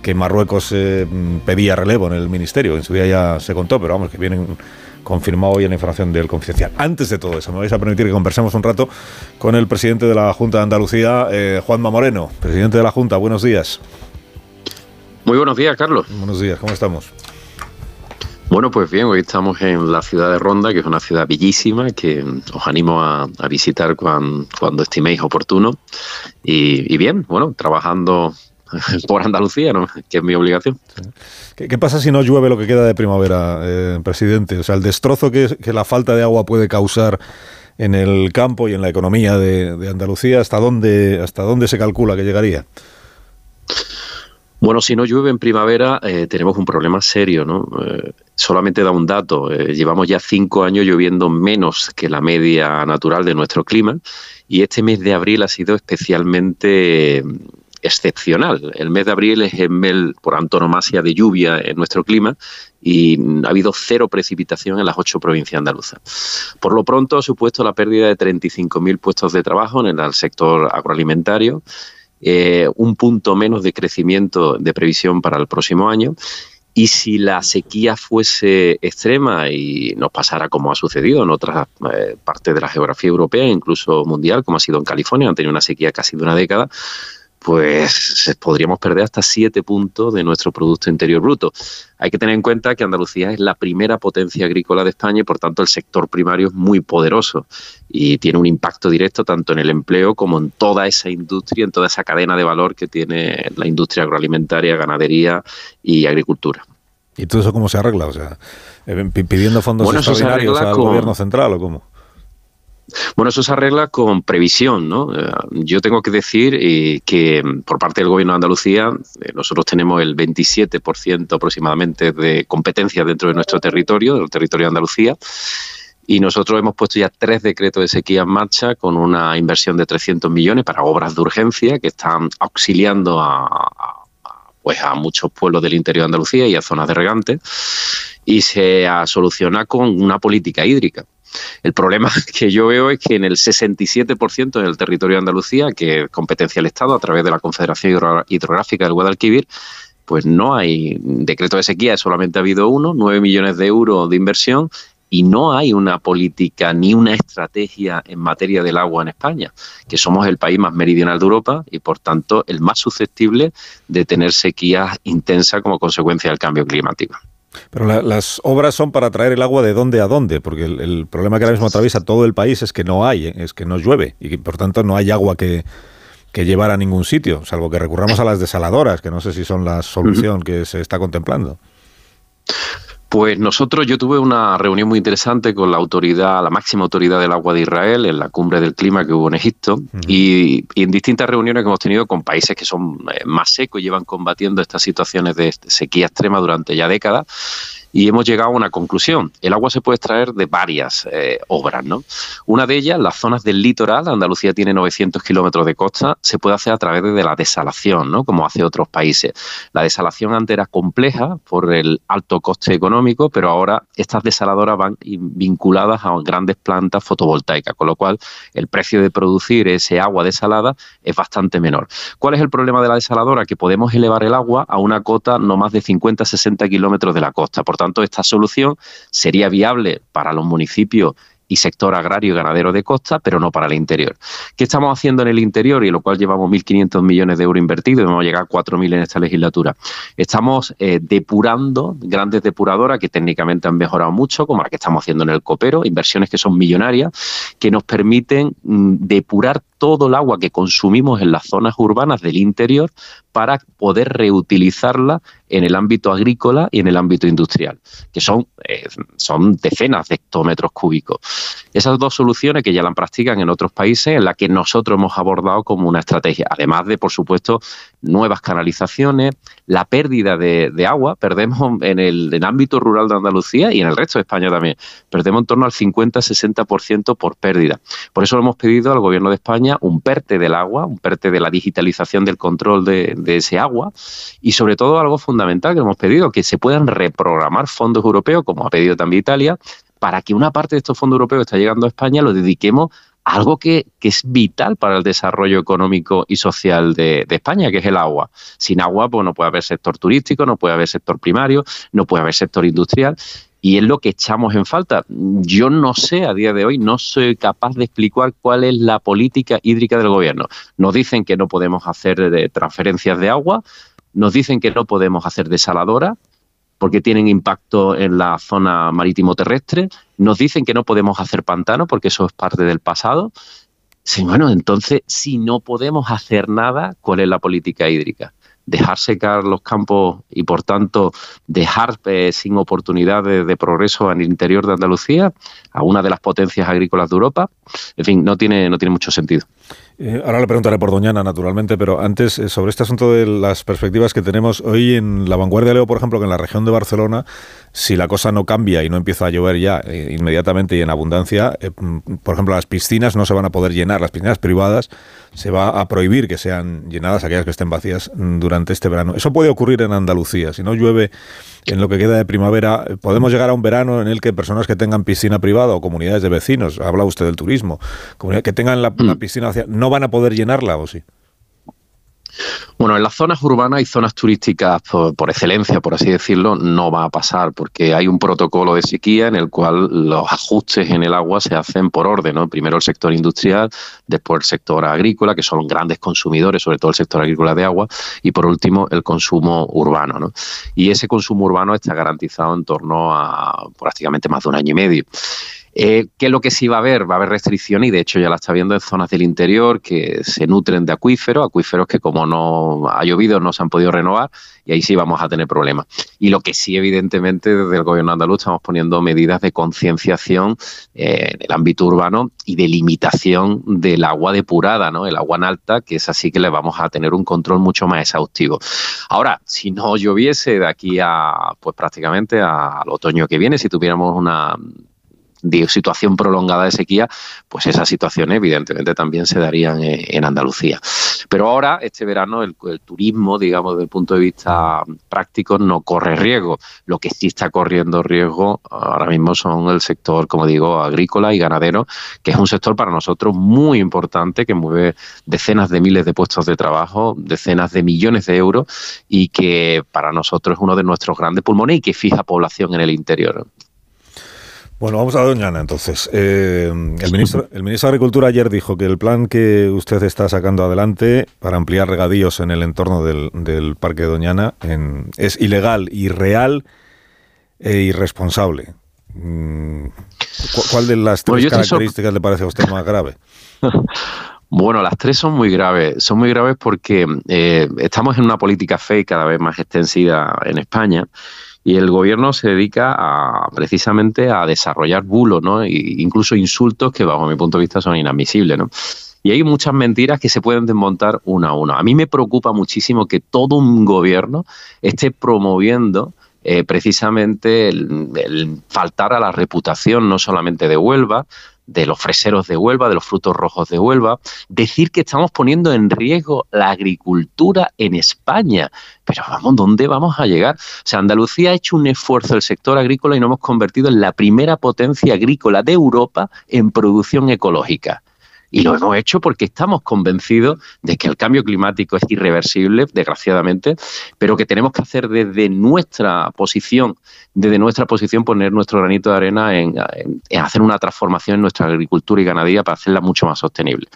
que Marruecos eh, pedía relevo en el ministerio. En su día ya se contó, pero vamos, que vienen confirmado hoy en la información del confidencial. Antes de todo eso, me vais a permitir que conversemos un rato con el presidente de la Junta de Andalucía, eh, Juanma Moreno. Presidente de la Junta, buenos días. Muy buenos días, Carlos. Buenos días, ¿cómo estamos? Bueno, pues bien, hoy estamos en la ciudad de Ronda, que es una ciudad bellísima, que os animo a, visitar cuando, estiméis oportuno. Y, y bien, bueno, trabajando <laughs> por Andalucía, ¿no? que es mi obligación. ¿Qué, pasa si no llueve lo que queda de primavera, eh, presidente? O sea, el destrozo que, que, la falta de agua puede causar en el campo y en la economía de, Andalucía, ¿hasta dónde, ¿hasta dónde se calcula que llegaría? Bueno, si no llueve en primavera, eh, tenemos un problema serio, ¿no? Eh, solamente da un dato. llevamos ya cinco años lloviendo menos que la media natural de nuestro clima y este mes de abril ha sido especialmente excepcional. El mes de abril es el mes por antonomasia de lluvia en nuestro clima y ha habido cero precipitación en las ocho provincias andaluzas. Por lo pronto ha supuesto la pérdida de 35.000 puestos de trabajo en el sector agroalimentario, eh, un punto menos de crecimiento de previsión para el próximo año y si la sequía fuese extrema y nos pasara como ha sucedido en otras eh, partes de la geografía europea, incluso mundial, como ha sido en California, han tenido una sequía casi de una década, pues podríamos perder hasta siete puntos de nuestro Producto Interior Bruto. Hay que tener en cuenta que Andalucía es la primera potencia agrícola de España y por tanto el sector primario es muy poderoso y tiene un impacto directo tanto en el empleo como en toda esa industria, en toda esa cadena de valor que tiene la industria agroalimentaria, ganadería y agricultura. ¿Y todo eso cómo se arregla? O sea, eh, pidiendo fondos extraordinarios al gobierno central o cómo? Bueno, eso se arregla con previsión, ¿no? Eh, yo tengo que decir eh, que mm, por parte del Gobierno de Andalucía eh, nosotros tenemos el 27% aproximadamente de competencia dentro de nuestro territorio, del territorio de Andalucía, y nosotros hemos puesto ya tres decretos de sequía en marcha con una inversión de 300 millones para obras de urgencia que están auxiliando a, pues a muchos pueblos del interior de Andalucía y a zonas de regantes y se soluciona con una política hídrica. El problema <laughs> que yo veo es que en el 67% del territorio de Andalucía, que competencia del Estado a través de la Confederación Hidrográfica del Guadalquivir, pues no hay decreto de sequía, solamente ha habido uno, 9 millones de euros de inversión y no hay una política ni una estrategia en materia del agua en España, que somos el país más meridional de Europa y por tanto el más susceptible de tener sequías intensas como consecuencia del cambio climático. Pero las obras son para traer el agua de dónde a dónde, porque el, problema que ahora mismo atraviesa todo el país es que no hay, es que no llueve y por tanto no hay agua que, llevar a ningún sitio, salvo que recurramos a las desaladoras, que no sé si son la solución que se está contemplando. Pues nosotros, yo tuve una reunión muy interesante con la autoridad, la máxima autoridad del agua de Israel en la cumbre del clima que hubo en Egipto. Y, en distintas reuniones que hemos tenido con países que son eh, más secos y llevan combatiendo estas situaciones de sequía extrema durante ya décadas y hemos llegado a una conclusión. El agua se puede extraer de varias eh, obras. ¿no? Una de ellas, las zonas del litoral, Andalucía tiene 900 kilómetros de costa, se puede hacer a través de la desalación, ¿no? como hace otros países. La desalación antes era compleja por el alto coste económico, pero ahora estas desaladoras van vinculadas a grandes plantas fotovoltaicas, con lo cual el precio de producir ese agua desalada es bastante menor. ¿Cuál es el problema de la desaladora? Que podemos elevar el agua a una cota no más de 50-60 kilómetros de la costa. Por tanto, esta solución sería viable para los municipios y sector agrario y ganadero de costa, pero no para el interior. ¿Qué estamos haciendo en el interior y lo cual llevamos 1.500 millones de euros invertidos y vamos a llegar a 4.000 en esta legislatura? Estamos eh, depurando grandes depuradoras que técnicamente han mejorado mucho, como la que estamos haciendo en el Copero, inversiones que son millonarias, que nos permiten mm, depurar todo el agua que consumimos en las zonas urbanas del interior para poder reutilizarla en el ámbito agrícola y en el ámbito industrial, que son, eh, son decenas de hectómetros cúbicos. Esas dos soluciones que ya la practican en otros países, en las que nosotros hemos abordado como una estrategia, además de, por supuesto, nuevas canalizaciones, la pérdida de, agua, perdemos en el, ámbito rural de Andalucía y en el resto de España también, perdemos en torno al 50-60% por pérdida. Por eso hemos pedido al Gobierno de España un PERTE del agua, un PERTE de la digitalización del control de, de ese agua y sobre todo algo fundamental que hemos pedido, que se puedan reprogramar fondos europeos, como ha pedido también Italia, para que una parte de estos fondos europeos que está llegando a España lo dediquemos algo que, es vital para el desarrollo económico y social de, España, que es el agua. Sin agua, pues no puede haber sector turístico, no puede haber sector primario, no puede haber sector industrial. Y es lo que echamos en falta. Yo no sé a día de hoy, no soy capaz de explicar cuál es la política hídrica del gobierno. Nos dicen que no podemos hacer de transferencias de agua, nos dicen que no podemos hacer desaladoras, porque tienen impacto en la zona marítimo terrestre. Nos dicen que no podemos hacer pantano porque eso es parte del pasado. Sí, bueno, entonces, si no podemos hacer nada, ¿cuál es la política hídrica? dejar secar los campos y por tanto dejar eh, sin oportunidades de progreso el interior de Andalucía, a una de las potencias agrícolas de Europa. En fin, no tiene, no tiene mucho sentido. Eh, ahora le preguntaré por Doñana, naturalmente, pero antes, eh, sobre este asunto de las perspectivas que tenemos, hoy en La Vanguardia leo, por ejemplo, que en la región de Barcelona, si la cosa no cambia y no empieza a llover ya inmediatamente y en abundancia, mm, por ejemplo, las piscinas no se van a poder llenar, las piscinas privadas se va a prohibir que sean llenadas aquellas que estén vacías mm, durante este verano. Eso puede ocurrir en Andalucía. Si no llueve en lo que queda de primavera, podemos llegar a un verano en el que personas que tengan piscina privada o comunidades de vecinos, habla usted del turismo, que tengan la, la mm. piscina vacía, no van a poder llenarla o sí. Bueno, en las zonas urbanas y zonas turísticas por, excelencia, por así decirlo, no va a pasar porque hay un protocolo de sequía en el cual los ajustes en el agua se hacen por orden. ¿no? Primero el sector industrial, después el sector agrícola, que son grandes consumidores, sobre todo el sector agrícola de agua, y por último el consumo urbano. ¿no? Y ese consumo urbano está garantizado en torno a prácticamente más de un año y medio. Eh, ¿Qué es lo que sí va a haber? Va a haber restricciones y de hecho ya la está viendo en zonas del interior que se nutren de acuíferos, acuíferos que como no ha llovido no se han podido renovar y ahí sí vamos a tener problemas. Y lo que sí evidentemente desde el gobierno andaluz estamos poniendo medidas de concienciación eh, en el ámbito urbano y de limitación del agua depurada, ¿no? El agua en alta, que es así que le vamos a tener un control mucho más exhaustivo. Ahora, si no lloviese de aquí a pues prácticamente al otoño que viene, si tuviéramos una de situación prolongada de sequía, pues esas situaciones evidentemente también se darían en, Andalucía. Pero ahora, este verano, el, turismo, digamos, desde el punto de vista práctico, no corre riesgo. Lo que sí está corriendo riesgo ahora mismo son el sector, como digo, agrícola y ganadero, que es un sector para nosotros muy importante, que mueve decenas de miles de puestos de trabajo, decenas de millones de euros y que para nosotros es uno de nuestros grandes pulmones y que fija población en el interior. Bueno, vamos a Doñana entonces. Eh, el, ministro, el ministro de Agricultura ayer dijo que el plan que usted está sacando adelante para ampliar regadíos en el entorno del, Parque Doñana es ilegal, irreal e irresponsable. Mm, ¿Cuál de las tres características le parece a usted más grave? <laughs> Bueno, las tres son muy graves. Son muy graves porque eh, estamos en una política fake cada vez más extensida en España y el gobierno se dedica a, precisamente a desarrollar bulos, ¿no? E incluso insultos que bajo mi punto de vista son inadmisibles, ¿no? Y hay muchas mentiras que se pueden desmontar una a una. A mí me preocupa muchísimo que todo un gobierno esté promoviendo eh, precisamente el, faltar a la reputación no solamente de Huelva, de los freseros de Huelva, de los frutos rojos de Huelva, decir que estamos poniendo en riesgo la agricultura en España. Pero vamos, ¿dónde vamos a llegar? O sea, Andalucía ha hecho un esfuerzo del sector agrícola y nos hemos convertido en la primera potencia agrícola de Europa en producción ecológica. Y lo hemos hecho porque estamos convencidos de que el cambio climático es irreversible, desgraciadamente, pero que tenemos que hacer desde nuestra posición, desde nuestra posición poner nuestro granito de arena en, hacer una transformación en nuestra agricultura y ganadería para hacerla mucho más sostenible.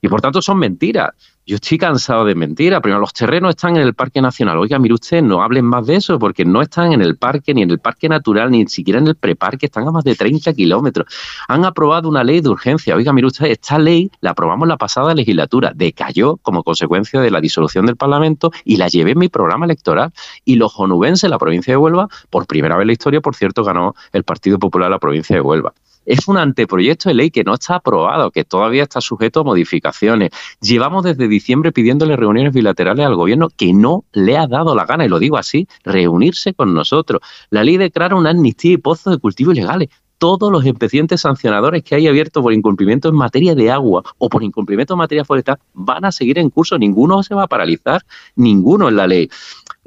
Y por tanto son mentiras. Yo estoy cansado de mentiras. Primero, los terrenos están en el Parque Nacional. Oiga, mire usted, no hablen más de eso porque no están en el parque, ni en el Parque Natural, ni siquiera en el preparque. Están a más de 30 kilómetros. Han aprobado una ley de urgencia. Oiga, mire usted, esta ley la aprobamos la pasada legislatura. Decayó como consecuencia de la disolución del Parlamento y la llevé en mi programa electoral. Y los onubenses, la provincia de Huelva, por primera vez en la historia, por cierto, ganó el Partido Popular la provincia de Huelva es un anteproyecto de ley que no está aprobado, que todavía está sujeto a modificaciones. Llevamos desde diciembre pidiéndole reuniones bilaterales al gobierno que no le ha dado la gana, y lo digo así, reunirse con nosotros. La ley declara una amnistía y pozos de cultivo ilegales todos los expedientes sancionadores que hay abiertos por incumplimiento en materia de agua o por incumplimiento en materia forestal van a seguir en curso. Ninguno se va a paralizar, ninguno en la ley.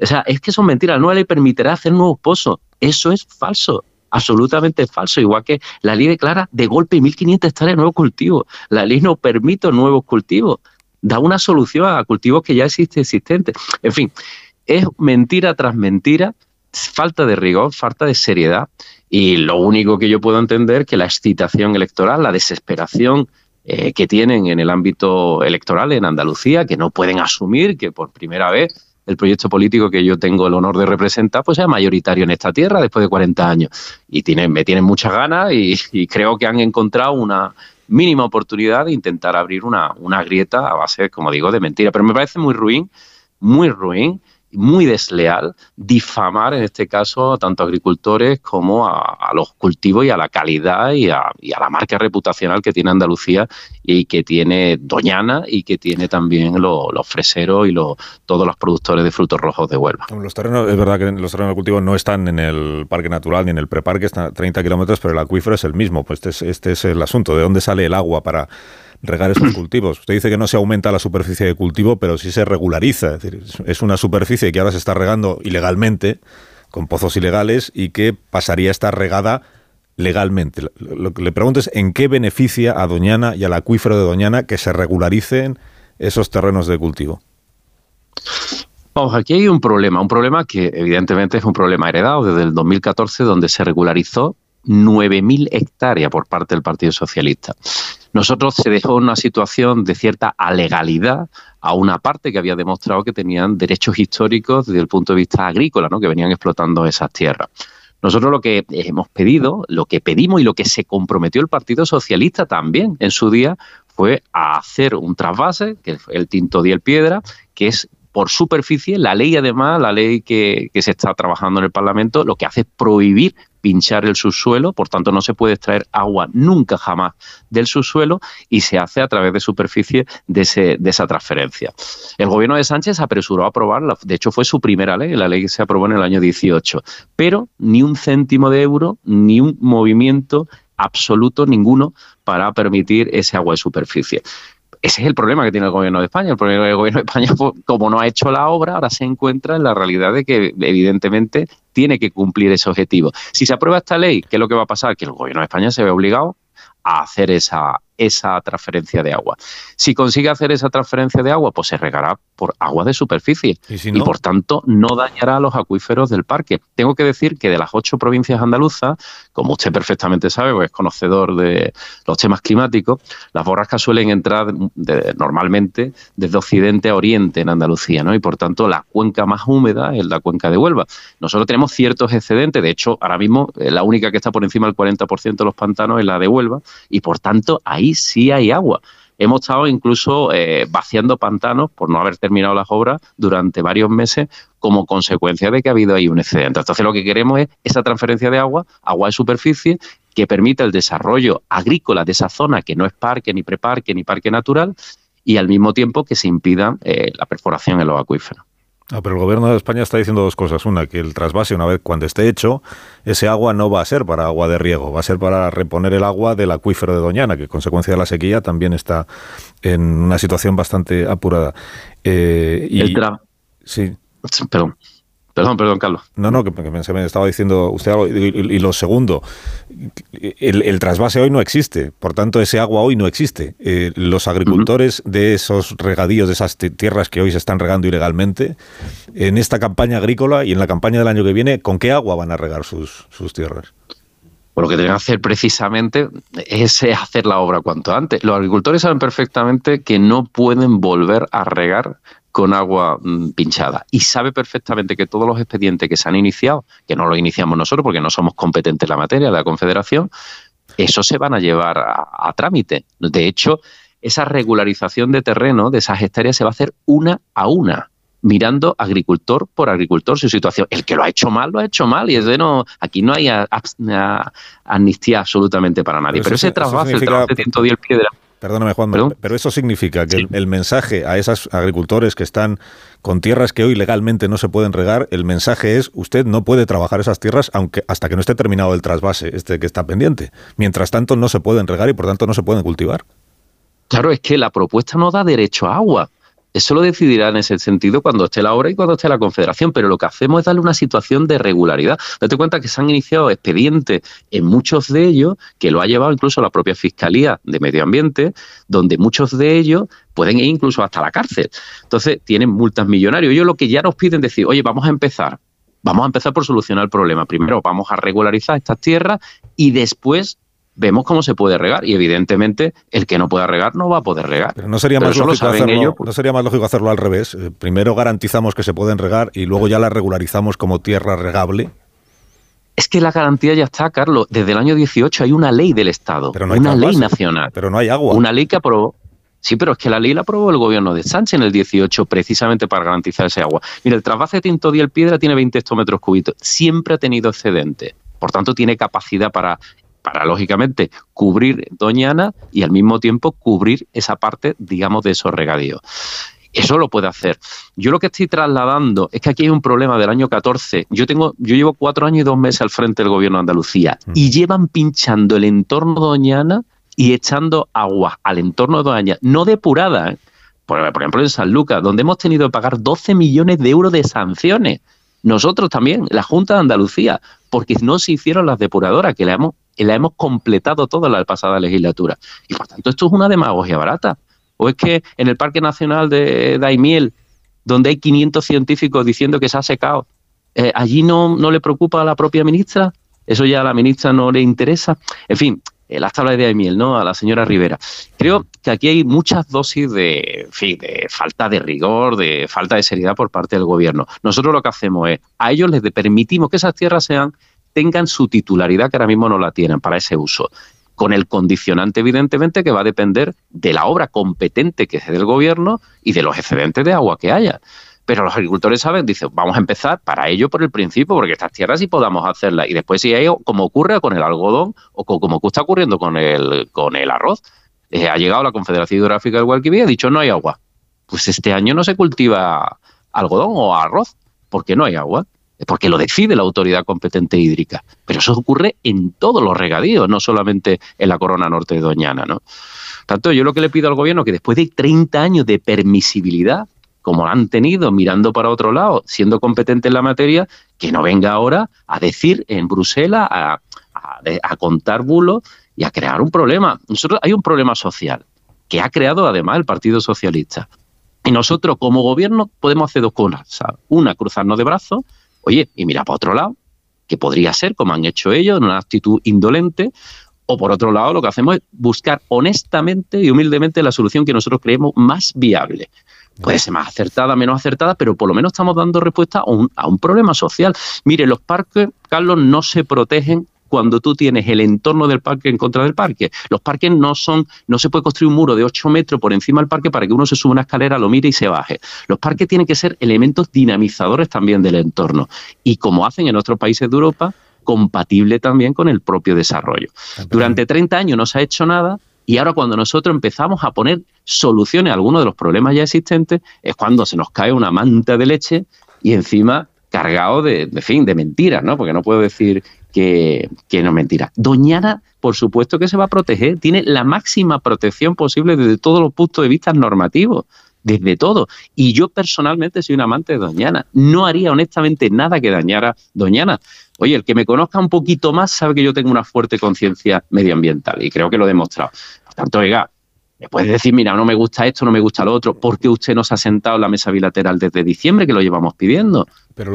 O sea, es que son mentiras. La nueva ley permitirá hacer nuevos pozos. Eso es falso absolutamente falso, igual que la ley declara de golpe 1.500 hectáreas de nuevos cultivos. La ley no permite nuevos cultivos, da una solución a cultivos que ya existen, existentes. En fin, es mentira tras mentira, falta de rigor, falta de seriedad y lo único que yo puedo entender es que la excitación electoral, la desesperación eh, que tienen en el ámbito electoral en Andalucía, que no pueden asumir que por primera vez el proyecto político que yo tengo el honor de representar, pues sea mayoritario en esta tierra después de 40 años. Y me tienen muchas ganas y, creo que han encontrado una mínima oportunidad de intentar abrir una, una grieta a base, como digo, de mentira. Pero me parece muy ruin, muy ruin muy desleal difamar en este caso tanto a agricultores como a, los cultivos y a la calidad y a, la marca reputacional que tiene Andalucía y que tiene Doñana y que tiene también los freseros y todos los productores de frutos rojos de Huelva. Los terrenos, es verdad que los terrenos de cultivo no están en el parque natural ni en el preparque, están a 30 kilómetros, pero el acuífero es el mismo. Pues este este es el asunto, ¿de dónde sale el agua para regar esos cultivos. Usted dice que no se aumenta la superficie de cultivo, pero sí se regulariza. Es, decir, es una superficie que ahora se está regando ilegalmente, con pozos ilegales, y que pasaría a estar regada legalmente. Lo que le pregunto es en qué beneficia a Doñana y al acuífero de Doñana que se regularicen esos terrenos de cultivo. Vamos, aquí hay un problema, un problema que evidentemente es un problema heredado desde el 2014, donde se regularizó 9.000 hectáreas por parte del Partido Socialista. Nosotros se dejó una situación de cierta alegalidad a una parte que había demostrado que tenían derechos históricos desde el punto de vista agrícola, ¿no? que venían explotando esas tierras. Nosotros lo que hemos pedido, lo que pedimos y lo que se comprometió el Partido Socialista también en su día fue a hacer un trasvase, que es el Tinto Diel Piedra, que es por superficie. La ley, además, la ley que, que, se está trabajando en el Parlamento, lo que hace es prohibir pinchar el subsuelo, por tanto no se puede extraer agua nunca jamás del subsuelo y se hace a través de superficie de, ese, de esa transferencia. El gobierno de Sánchez apresuró a aprobarla, de hecho fue su primera ley, la ley que se aprobó en el año 18, pero ni un céntimo de euro, ni un movimiento absoluto ninguno para permitir ese agua de superficie ese es el problema que tiene el gobierno de España. El problema del gobierno de España, <laughs> pues, como no ha hecho la obra, ahora se encuentra en la realidad de que evidentemente tiene que cumplir ese objetivo. Si se aprueba esta ley, ¿qué es lo que va a pasar? Que el gobierno de España se ve obligado a hacer esa, esa transferencia de agua. Si consigue hacer esa transferencia de agua, pues se regará por agua de superficie y, por tanto no dañará a los acuíferos del parque. Tengo que decir que de las ocho provincias andaluzas, como usted perfectamente sabe, pues es conocedor de los temas climáticos, las borrascas suelen entrar normalmente desde occidente a oriente en Andalucía, ¿no? Y por tanto la cuenca más húmeda es la cuenca de Huelva. Nosotros tenemos ciertos excedentes, de hecho ahora mismo eh, la única que está por encima del 40% de los pantanos es la de Huelva y por tanto ahí sí hay agua. Hemos estado incluso eh, vaciando pantanos por no haber terminado las obras durante varios meses como consecuencia de que ha habido ahí un excedente. Entonces lo que queremos es esa transferencia de agua, agua de superficie, que permita el desarrollo agrícola de esa zona que no es parque, ni preparque, ni parque natural, y al mismo tiempo que se impida eh, la perforación en los acuíferos. Ah, pero el gobierno de España está diciendo dos cosas. Una, que el trasvase, una vez cuando esté hecho, ese agua no va a ser para agua de riego, va a ser para reponer el agua del acuífero de Doñana, que consecuencia de la sequía también está en una situación bastante apurada. Eh, y, el sí. Perdón. Perdón, perdón, Carlos. No, no, que, pensé, me estaba diciendo usted algo. Y, lo segundo, el, trasvase hoy no existe, por tanto ese agua hoy no existe. Eh, los agricultores de esos regadíos, de esas tierras que hoy se están regando ilegalmente, en esta campaña agrícola y en la campaña del año que viene, ¿con qué agua van a regar sus, sus tierras? Pues lo que tienen que hacer precisamente es hacer la obra cuanto antes. Los agricultores saben perfectamente que no pueden volver a regar con agua mm, pinchada y sabe perfectamente que todos los expedientes que se han iniciado, que no los iniciamos nosotros porque no somos competentes en la materia de la Confederación, eso se van a llevar a, trámite. De hecho, esa regularización de terreno de esas hectáreas se va a hacer una a una mirando agricultor por agricultor su situación. El que lo ha hecho mal, lo ha hecho mal y es de no, aquí no hay amnistía absolutamente para nadie. Pero, ese trasvase, el trasvase de piedra Perdóname, Juan, pero eso significa que el, mensaje a esos agricultores que están con tierras que hoy legalmente no se pueden regar, el mensaje es usted no puede trabajar esas tierras aunque hasta que no esté terminado el trasvase, este que está pendiente. Mientras tanto no se pueden regar y por tanto no se pueden cultivar. Claro, es que la propuesta no da derecho a agua. Eso lo decidirá en ese sentido cuando esté la obra y cuando esté la Confederación, pero lo que hacemos es darle una situación de regularidad. Date cuenta que se han iniciado expedientes en muchos de ellos, que lo ha llevado incluso la propia Fiscalía de Medio Ambiente, donde muchos de ellos pueden ir incluso hasta la cárcel. Entonces, tienen multas millonarias. Ellos lo que ya nos piden decir, oye, vamos a empezar. Vamos a empezar por solucionar el problema. Primero vamos a regularizar estas tierras y después vemos cómo se puede regar y evidentemente el que no pueda regar no va a poder regar. Pero no sería, más, lógico hacerlo, ¿no sería más lógico hacerlo al revés. Eh, primero garantizamos que se pueden regar y luego ya la regularizamos como tierra regable. Es que la garantía ya está, Carlos. Desde el año 18 hay una ley del Estado, una ley nacional. Pero no hay agua. Una ley que aprobó Sí, pero es que la ley la aprobó el gobierno de Sánchez en el 18 precisamente para garantizar ese agua. Mira, el trasvase Tinto el Piedra tiene 20 hectómetros cúbicos. Siempre ha tenido excedente. Por tanto, tiene capacidad para, para lógicamente, cubrir Doñana y al mismo tiempo cubrir esa parte, digamos, de esos regadíos. Eso lo puede hacer. Yo lo que estoy trasladando es que aquí hay un problema del año 14. Yo tengo, yo llevo cuatro años y dos meses al frente del gobierno de Andalucía mm. y llevan pinchando el entorno Doñana y echando agua al entorno de Doñana, no depurada, ¿eh? por, ejemplo en San Lucas, donde hemos tenido que pagar 12 millones de euros de sanciones. Nosotros también, la Junta de Andalucía, porque no se hicieron las depuradoras, que la hemos, la hemos completado toda la pasada legislatura. Y por tanto, esto es una demagogia barata. ¿O es que en el Parque Nacional de Daimiel, donde hay 500 científicos diciendo que se ha secado, eh, allí no, no le preocupa a la propia ministra? ¿Eso ya a la ministra no le interesa? En fin, eh, las tablas de miel, ¿no? A la señora Rivera. Creo que aquí hay muchas dosis de, fin, de falta de rigor, de falta de seriedad por parte del gobierno. Nosotros lo que hacemos es, a ellos les permitimos que esas tierras sean tengan su titularidad que ahora mismo no la tienen para ese uso con el condicionante, evidentemente, que va a depender de la obra competente que es del gobierno y de los excedentes de agua que haya. Pero los agricultores saben, dicen, vamos a empezar para ello por el principio, porque estas tierras sí podamos hacerlas. Y después, si hay, como ocurre con el algodón o como está ocurriendo con el, con el arroz, eh, ha llegado la Confederación Hidrográfica del Guadalquivir y ha dicho, no hay agua. Pues este año no se cultiva algodón o arroz, porque no hay agua porque lo decide la autoridad competente hídrica. Pero eso ocurre en todos los regadíos, no solamente en la corona norte de Doñana. ¿no? Tanto yo lo que le pido al gobierno es que después de 30 años de permisibilidad, como han tenido mirando para otro lado, siendo competente en la materia, que no venga ahora a decir en Bruselas, a, a contar bulos y a crear un problema. Nosotros hay un problema social que ha creado además el Partido Socialista. Y nosotros como gobierno podemos hacer dos cosas. Una, cruzarnos de brazos Oye, y mira para otro lado, que podría ser, como han hecho ellos, en una actitud indolente, o por otro lado, lo que hacemos es buscar honestamente y humildemente la solución que nosotros creemos más viable. Puede ser más acertada, menos acertada, pero por lo menos estamos dando respuesta a un, a un problema social. Mire, los parques, Carlos, no se protegen cuando tú tienes el entorno del parque en contra del parque. Los parques no son, no se puede construir un muro de 8 metros por encima del parque para que uno se suba una escalera, lo mire y se baje. Los parques tienen que ser elementos dinamizadores también del entorno. Y como hacen en otros países de Europa, compatible también con el propio desarrollo. Durante 30 años no se ha hecho nada y ahora cuando nosotros empezamos a poner soluciones a algunos de los problemas ya existentes, es cuando se nos cae una manta de leche y encima cargado de, de fin, de mentiras, ¿no? Porque no puedo decir que, no mentira. Doñana, por supuesto que se va a proteger, tiene la máxima protección posible desde todos los puntos de vista normativos desde todo. Y yo personalmente soy un amante de Doñana. No haría honestamente nada que dañara Doñana. Oye, el que me conozca un poquito más sabe que yo tengo una fuerte conciencia medioambiental y creo que lo he demostrado. Por tanto, oiga, me puede decir, mira, no me gusta esto, no me gusta lo otro. ¿Por qué usted no se ha sentado en la mesa bilateral desde diciembre que lo llevamos pidiendo?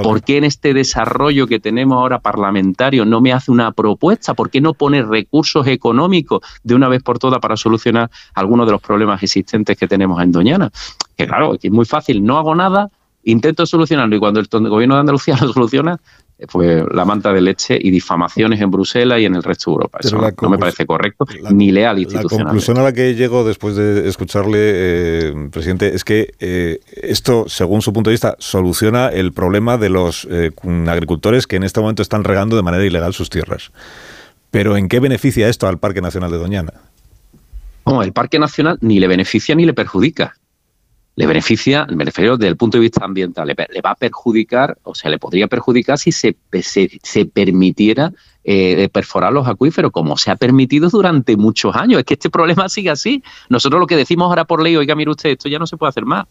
¿Por qué en este desarrollo que tenemos ahora parlamentario no me hace una propuesta? ¿Por qué no pone recursos económicos de una vez por todas para solucionar algunos de los problemas existentes que tenemos en Doñana? Que claro, es muy fácil, no hago nada, intento solucionarlo y cuando el gobierno de Andalucía <laughs> lo soluciona, fue la manta de leche y difamaciones en Bruselas y en el resto de Europa. Eso no me parece correcto ni leal institucional. La conclusión a la que llego después de escucharle, eh, presidente, es que eh, esto, según su punto de vista, soluciona el problema de los eh, agricultores que en este momento están regando de manera ilegal sus tierras. Pero ¿en qué beneficia esto al Parque Nacional de Doñana? No, el Parque Nacional ni le beneficia ni le perjudica le beneficia, me refiero desde el punto de vista ambiental, le, va a perjudicar, o sea, le podría perjudicar si se, se, permitiera eh, perforar los acuíferos, como se ha permitido durante muchos años. Es que este problema <laughs> sigue así. Nosotros lo que decimos ahora por ley, oiga, mire usted, esto ya no se puede hacer más.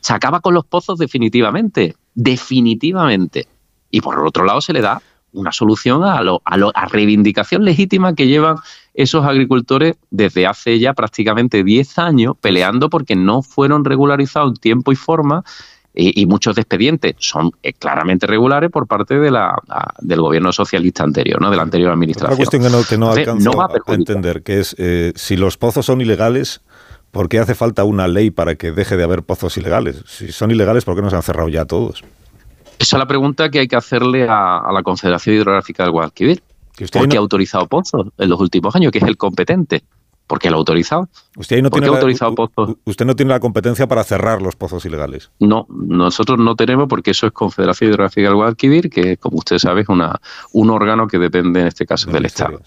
Se acaba con los pozos definitivamente, definitivamente. Y por otro lado se le da una solución a, lo, a, a reivindicación legítima que llevan esos agricultores desde hace ya prácticamente 10 años peleando porque no fueron regularizados en tiempo y forma y, muchos de expedientes son eh, claramente regulares por parte de la, del gobierno socialista anterior, ¿no? de la anterior administración. Una cuestión que no, que no alcanzo a, entender, que es eh, si los pozos son ilegales, ¿por qué hace falta una ley para que deje de haber pozos ilegales? Si son ilegales, ¿por qué no se han cerrado ya todos? Esa es la pregunta que hay que hacerle a, la Confederación Hidrográfica del Guadalquivir. ¿Por qué ha autorizado pozos en los últimos años, que es el competente. porque lo ha autorizado. Usted, no ¿Por tiene qué la- autorizado pozos? usted no tiene la competencia para cerrar los pozos ilegales. No, nosotros no tenemos porque eso es Confederación Hidrográfica del Guadalquivir, que como usted sabe es una, un órgano que depende en este caso del Estado.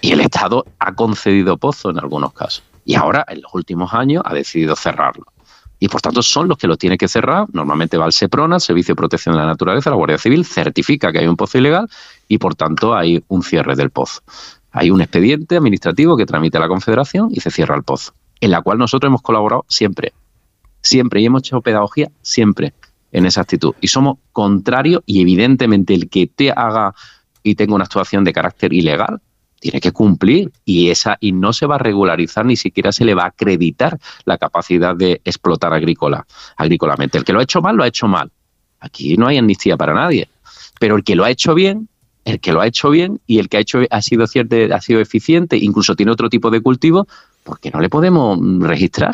Y el Estado ha concedido pozos en algunos casos. Y ahora, en los últimos años, ha decidido cerrarlo. Y por tanto son los que lo tienen que cerrar. Normalmente va al SEPRONA, Servicio de Protección de la Naturaleza, la Guardia Civil, certifica que hay un pozo ilegal y por tanto hay un cierre del pozo. Hay un expediente administrativo que tramite la Confederación y se cierra el pozo, en la cual nosotros hemos colaborado siempre siempre y hemos hecho pedagogía siempre en esa actitud. Y somos contrarios y evidentemente el que te haga y tenga una actuación de carácter ilegal tiene que cumplir y esa y no se va a regularizar ni siquiera se le va a acreditar la capacidad de explotar agrícola agrícolamente. El que lo ha hecho mal lo ha hecho mal. Aquí no hay amnistía para nadie, pero el que lo ha hecho bien el que lo ha hecho bien y el que ha hecho ha sido cierto, ha sido eficiente, incluso tiene otro tipo de cultivo, ¿por qué no le podemos mm, registrar?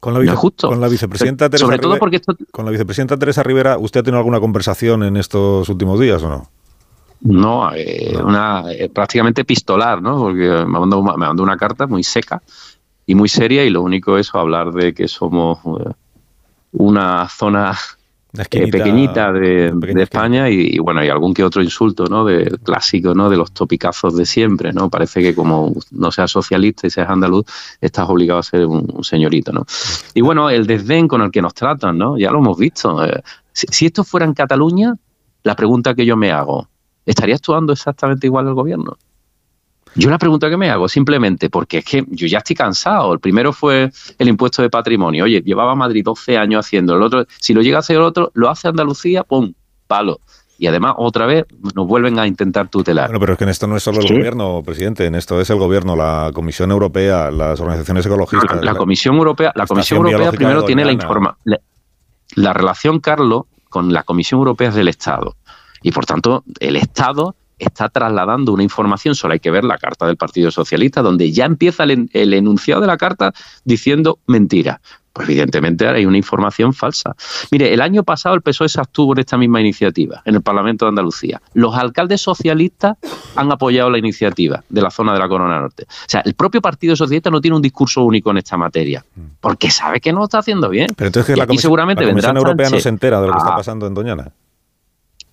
Con la, vice- justo. con la vicepresidenta Teresa Sobre todo Rivera- porque esto con la vicepresidenta Teresa Rivera, ¿usted ha tenido alguna conversación en estos últimos días o no? No, eh, una eh, prácticamente epistolar, ¿no? Porque me mandó, una- me mandó una carta muy seca y muy seria y lo único es hablar de que somos eh, una zona eh, pequeñita de, España y, y, bueno, y algún que otro insulto, ¿no? Del clásico, ¿no? De los topicazos de siempre, ¿no? Parece que como no seas socialista y seas andaluz, estás obligado a ser un, un señorito, ¿no? Y bueno, el desdén con el que nos tratan, ¿no? Ya lo hemos visto. si, si esto fuera en Cataluña, la pregunta que yo me hago, ¿estaría actuando exactamente igual el gobierno? Yo la pregunta que me hago simplemente porque es que yo ya estoy cansado. El primero fue el impuesto de patrimonio. Oye, llevaba Madrid 12 años haciendo el otro. Si lo llega a hacer el otro, lo hace Andalucía, ¡pum! Palo. Y además, otra vez, nos vuelven a intentar tutelar. Bueno, pero es que en esto no es solo el gobierno, presidente, en esto es el gobierno, la Comisión Europea, las organizaciones ecologistas. la Comisión Europea, la Comisión Europea primero tiene la información. La, la relación, Carlos, con la Comisión Europea es del Estado. Y por tanto, el Estado está trasladando una información, solo hay que ver la carta del Partido Socialista, donde ya empieza el, en- el enunciado de la carta diciendo mentira. Pues evidentemente hay una información falsa. Mire, el año pasado el PSOE se abstuvo en esta misma iniciativa, en el Parlamento de Andalucía. Los alcaldes socialistas han apoyado la iniciativa de la zona de la Corona Norte. O sea, el propio Partido Socialista no tiene un discurso único en esta materia, porque sabe que no lo está haciendo bien. Pero entonces que Y la Comisión, seguramente la Comisión Europea no se entera de lo que está a- pasando en Doñana.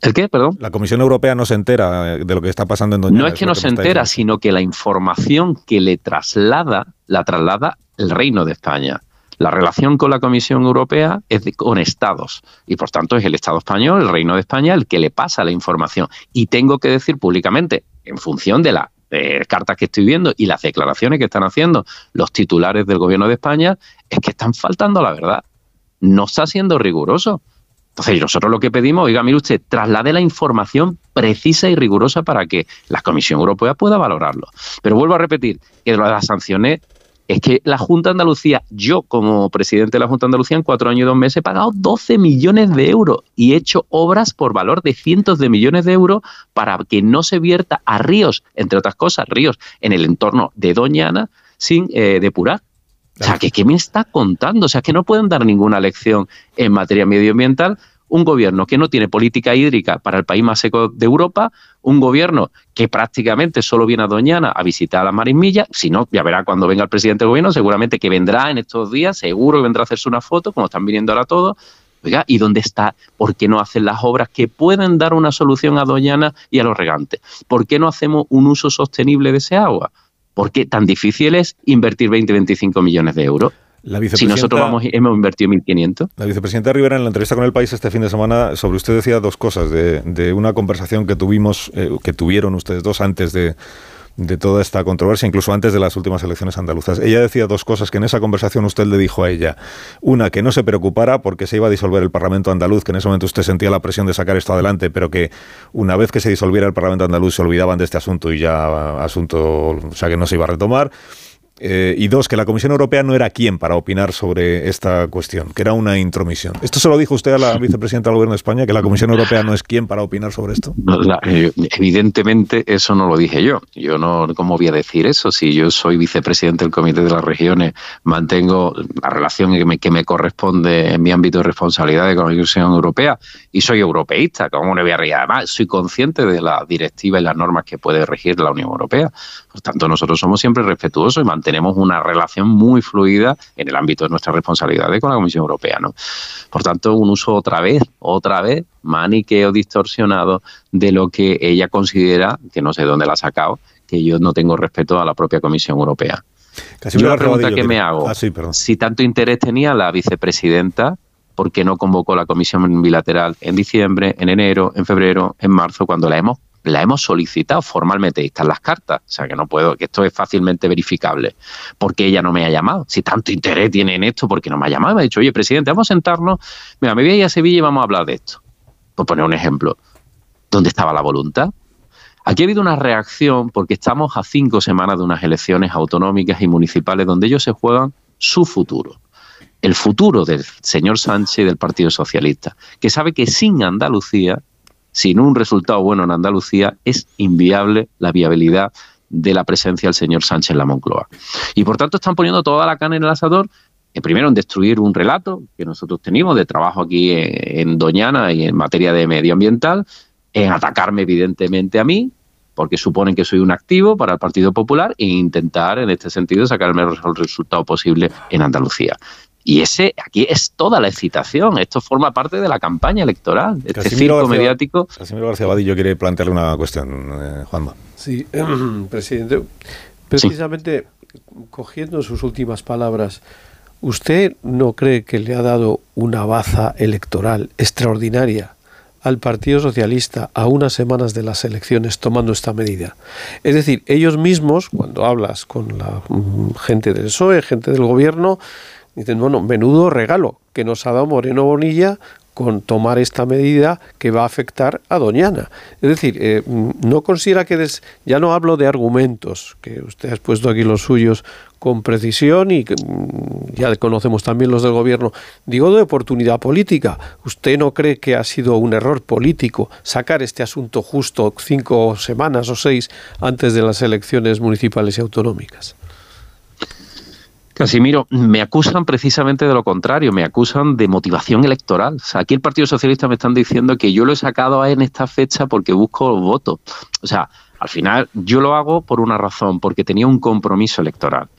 ¿El qué? Perdón. La Comisión Europea no se entera de lo que está pasando en Doñana. No es que no se entera, diciendo. sino que la información que le traslada, la traslada el Reino de España. La relación con la Comisión Europea es de- con estados y por tanto es el Estado español, el Reino de España, el que le pasa la información. Y tengo que decir públicamente, en función de las eh, cartas que estoy viendo y las declaraciones que están haciendo los titulares del Gobierno de España, es que están faltando a la verdad. No está siendo riguroso. Entonces, nosotros lo que pedimos, oiga, mire usted, traslade la información precisa y rigurosa para que la Comisión Europea pueda valorarlo. Pero vuelvo a repetir que lo de las sanciones es que la Junta Andalucía, yo como presidente de la Junta Andalucía en cuatro años y dos meses he pagado 12 millones de euros y he hecho obras por valor de cientos de millones de euros para que no se vierta a ríos, entre otras cosas, ríos en el entorno de Doñana sin eh, depurar. O sea, ¿qué, ¿qué me está contando? O sea, que no pueden dar ninguna lección en materia medioambiental. Un gobierno que no tiene política hídrica para el país más seco de Europa, un gobierno que prácticamente solo viene a Doñana a visitar a las Marismillas, si no, ya verá cuando venga el presidente del gobierno, seguramente que vendrá en estos días, seguro que vendrá a hacerse una foto, como están viniendo ahora todos. Oiga, ¿y dónde está? ¿Por qué no hacen las obras que pueden dar una solución a Doñana y a los regantes? ¿Por qué no hacemos un uso sostenible de ese agua? ¿Por qué tan difícil es invertir 20-25 millones de euros? La Si nosotros vamos, hemos invertido 1.500. La vicepresidenta Rivera en la entrevista con el país este fin de semana sobre usted decía dos cosas de, de una conversación que tuvimos, eh, que tuvieron ustedes dos antes de, de toda esta controversia, incluso antes de las últimas elecciones andaluzas. Ella decía dos cosas que en esa conversación usted le dijo a ella. Una, que no se preocupara porque se iba a disolver el Parlamento andaluz, que en ese momento usted sentía la presión de sacar esto adelante, pero que una vez que se disolviera el Parlamento andaluz se olvidaban de este asunto y ya asunto, o sea, que no se iba a retomar. Eh, y dos, que la Comisión Europea no era quien para opinar sobre esta cuestión, que era una intromisión. ¿Esto se lo dijo usted a la vicepresidenta del Gobierno de España, que la Comisión <laughs> Europea no es quien para opinar sobre esto? No, la- eh, evidentemente eso no lo dije yo. Yo no, ¿cómo voy a decir eso? Si yo soy vicepresidente del Comité de las Regiones, mantengo la relación que me, que me corresponde en mi ámbito de responsabilidad con la Comisión Europea y soy europeísta, como no voy a reír. Además, soy consciente de las directivas y las normas que puede regir la Unión Europea. Por tanto, nosotros somos siempre respetuosos y mantenemos tenemos una relación muy fluida en el ámbito de nuestras responsabilidades con la Comisión Europea. ¿no? Por tanto, un uso otra vez, otra vez, maniqueo distorsionado de lo que ella considera, que no sé dónde la ha sacado, que yo no tengo respeto a la propia Comisión Europea. Casi yo la pregunta que me hago, ah, si tanto interés tenía la vicepresidenta, ¿por qué no convocó la comisión bilateral en diciembre, en enero, en febrero, en marzo, cuando la hemos la hemos solicitado formalmente, ahí están las cartas, o sea que no puedo, que esto es fácilmente verificable, porque ella no me ha llamado, si tanto interés tiene en esto, porque no me ha llamado, me ha dicho, oye, presidente, vamos a sentarnos, mira, me voy a ir a Sevilla y vamos a hablar de esto, por poner un ejemplo, ¿dónde estaba la voluntad? Aquí ha habido una reacción porque estamos a cinco semanas de unas elecciones autonómicas y municipales donde ellos se juegan su futuro el futuro del señor Sánchez y del Partido Socialista, que sabe que sin Andalucía sin un resultado bueno en Andalucía, es inviable la viabilidad de la presencia del señor Sánchez en la Moncloa. Y por tanto están poniendo toda la carne en el asador, eh, primero en destruir un relato que nosotros tenemos de trabajo aquí en, Doñana y en materia de medioambiental, en atacarme evidentemente a mí, porque suponen que soy un activo para el Partido Popular e intentar en este sentido sacarme el resultado posible en Andalucía. Y ese aquí es toda la excitación. Esto forma parte de la campaña electoral, este circo mediático. Casimiro García Vadillo quiere plantearle una cuestión, eh, Juanma. Sí, <clears throat> presidente. Precisamente cogiendo sus últimas palabras, ¿usted no cree que le ha dado una baza electoral extraordinaria al Partido Socialista a unas semanas de las elecciones tomando esta medida. Es decir, ellos mismos, cuando hablas con la mm, gente del PSOE, gente del gobierno, Dicen, bueno, menudo regalo que nos ha dado Moreno Bonilla con tomar esta medida que va a afectar a Doñana. Es decir, eh, no considera que ya no hablo de argumentos, que usted ha puesto aquí los suyos con precisión y mm, ya conocemos también los del gobierno. Digo de oportunidad política. ¿Usted no cree que ha sido un error político sacar este asunto justo cinco semanas o seis antes de las elecciones municipales y autonómicas? Casimiro, me acusan precisamente de lo contrario, me acusan de motivación electoral. O sea, aquí el Partido Socialista me están diciendo que yo lo he sacado en esta fecha porque busco votos. O sea, al final yo lo hago por una razón, porque tenía un compromiso electoral.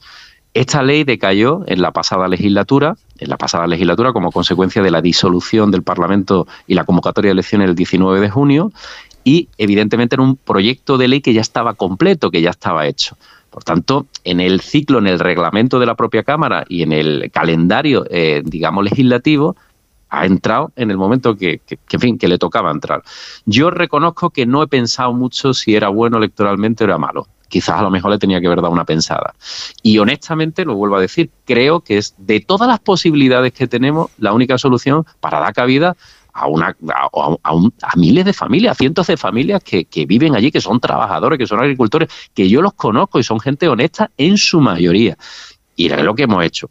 Esta ley decayó en la pasada legislatura, en la pasada legislatura como consecuencia de la disolución del Parlamento y la convocatoria de elecciones el 19 de junio y evidentemente era un proyecto de ley que ya estaba completo, que ya estaba hecho. Por tanto, en el ciclo, en el reglamento de la propia Cámara y en el calendario, eh, digamos, legislativo, ha entrado en el momento que, fin, que le tocaba entrar. Yo reconozco que no he pensado mucho si era bueno electoralmente o era malo. Quizás a lo mejor le tenía que haber dado una pensada. Y honestamente, lo vuelvo a decir, creo que es de todas las posibilidades que tenemos, la única solución para dar cabida a, una, a, miles de familias, a cientos de familias que, viven allí, que son trabajadores, que son agricultores, que yo los conozco y son gente honesta en su mayoría. Y es lo que hemos hecho.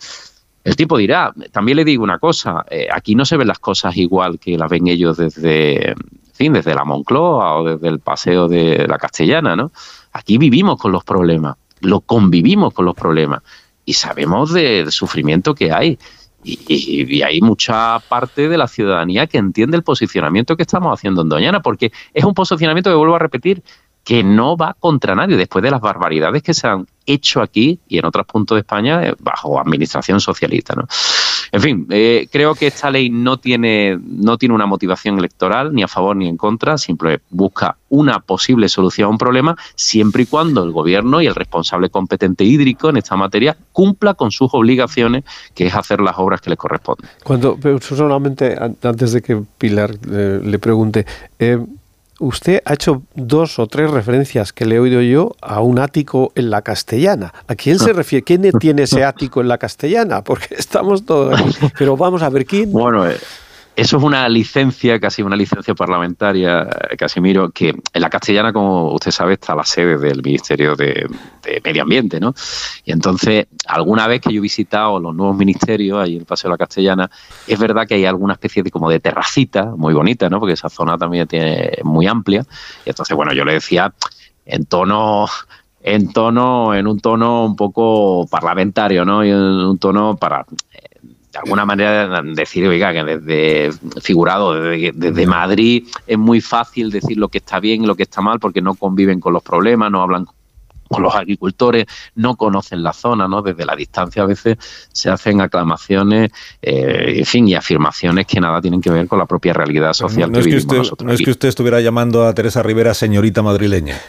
El tipo dirá, también le digo una cosa, eh, aquí no se ven las cosas igual que las ven ellos desde, fin, desde la Moncloa o desde el paseo de la Castellana, ¿no? Aquí vivimos con los problemas, lo convivimos con los problemas y sabemos del sufrimiento que hay. Y, hay mucha parte de la ciudadanía que entiende el posicionamiento que estamos haciendo en Doñana, porque es un posicionamiento que vuelvo a repetir, que no va contra nadie, después de las barbaridades que se han hecho aquí y en otros puntos de España eh, bajo administración socialista. ¿no? En fin, eh, creo que esta ley no tiene, no tiene una motivación electoral, ni a favor ni en contra, simplemente busca una posible solución a un problema, siempre y cuando el gobierno y el responsable competente hídrico en esta materia cumpla con sus obligaciones, que es hacer las obras que le corresponden. Cuando, solamente antes de que Pilar eh, le pregunte, usted ha hecho dos o tres referencias que le he oído yo a un ático en la castellana. ¿A quién se refiere? ¿Quién tiene ese ático en la castellana? Porque <laughs> estamos todos aquí. <laughs> Pero vamos a ver quién. Bueno, eh, eso es una licencia, casi una licencia parlamentaria, Casimiro, que en la castellana, como usted sabe, está la sede del Ministerio de, Medio Ambiente, ¿no? Y entonces, alguna vez que yo he visitado los nuevos ministerios, ahí en el Paseo de la Castellana, es verdad que hay alguna especie de como de terracita, muy bonita, ¿no? Porque esa zona también tiene, muy amplia. Y entonces, bueno, yo le decía en tono en tono, en un tono un poco parlamentario, ¿no? Y en un tono para de alguna manera decir, oiga, que desde figurado, desde, Madrid es muy fácil decir lo que está bien y lo que está mal porque no conviven con los problemas, no hablan los agricultores no conocen la zona, ¿no? Desde la distancia a veces se hacen aclamaciones, eh, en fin, y afirmaciones que nada tienen que ver con la propia realidad social no, que es vivimos usted, No es que usted estuviera llamando a Teresa Rivera señorita madrileña.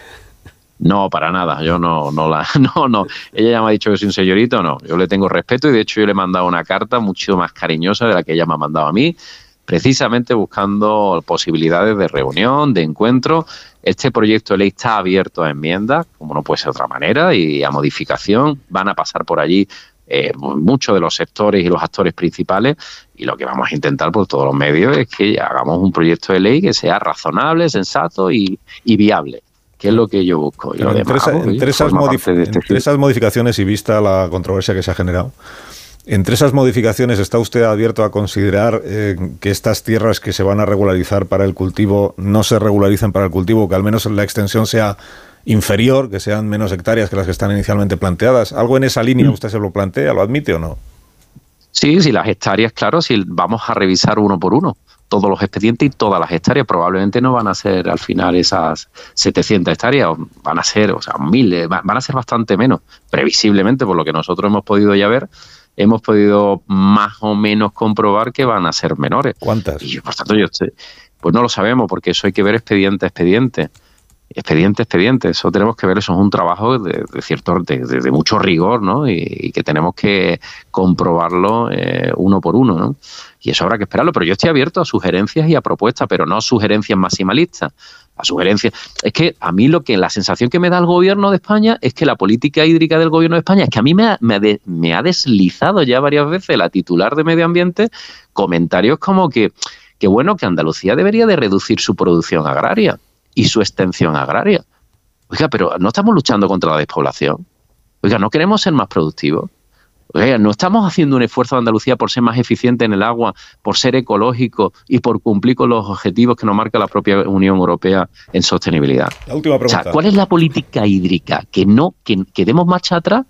No, para nada. Yo no, no la, <laughs> no, no. Ella ya me ha dicho que soy un señorito, no. Yo le tengo respeto y de hecho yo le he mandado una carta mucho más cariñosa de la que ella me ha mandado a mí, precisamente buscando posibilidades de reunión, de encuentro. Este proyecto de ley está abierto a enmiendas, como no puede ser de otra manera, y a modificación. Van a pasar por allí eh, muchos de los sectores y los actores principales y lo que vamos a intentar por todos los medios es que hagamos un proyecto de ley que sea razonable, sensato y, y viable que es lo que yo busco. Y lo entre, demás, esa- esas este entre esas modificaciones y vista la controversia que se ha generado, entre esas modificaciones está usted abierto a considerar eh, que estas tierras que se van a regularizar para el cultivo no se regularicen para el cultivo, que al menos la extensión sea inferior, que sean menos hectáreas que las que están inicialmente planteadas. ¿Algo en esa línea usted se lo plantea, lo admite o no? Sí, sí, las hectáreas, claro, si vamos a revisar uno por uno todos los expedientes y todas las hectáreas, probablemente no van a ser al final esas 700 hectáreas, van a ser, o sea, miles, va- van a ser bastante menos, previsiblemente, por lo que nosotros hemos podido ya ver, hemos podido más o menos comprobar que van a ser menores. ¿Cuántas? Y por tanto, yo estoy- pues no lo sabemos, porque eso hay que ver expediente a expediente. Expediente, a expediente, eso tenemos que ver, eso es un trabajo de, de cierto, de, de- de mucho rigor, ¿no? Y, y que tenemos que comprobarlo eh, uno por uno, ¿no? Y eso habrá que esperarlo, pero yo estoy abierto a sugerencias y a propuestas, pero no a sugerencias maximalistas, a sugerencias. Es que a mí lo que, la sensación que me da el gobierno de España es que la política hídrica del gobierno de España es que a mí me ha, deslizado ya varias veces la titular de medio ambiente comentarios como que, que bueno, que Andalucía debería de reducir su producción agraria y su extensión agraria. Oiga, pero no estamos luchando contra la despoblación. Oiga, no queremos ser más productivos. Oiga, no estamos haciendo un esfuerzo de Andalucía por ser más eficiente en el agua, por ser ecológico y por cumplir con los objetivos que nos marca la propia Unión Europea en sostenibilidad. La última O sea, pregunta. ¿cuál es la política hídrica? Que no, que, que demos marcha atrás,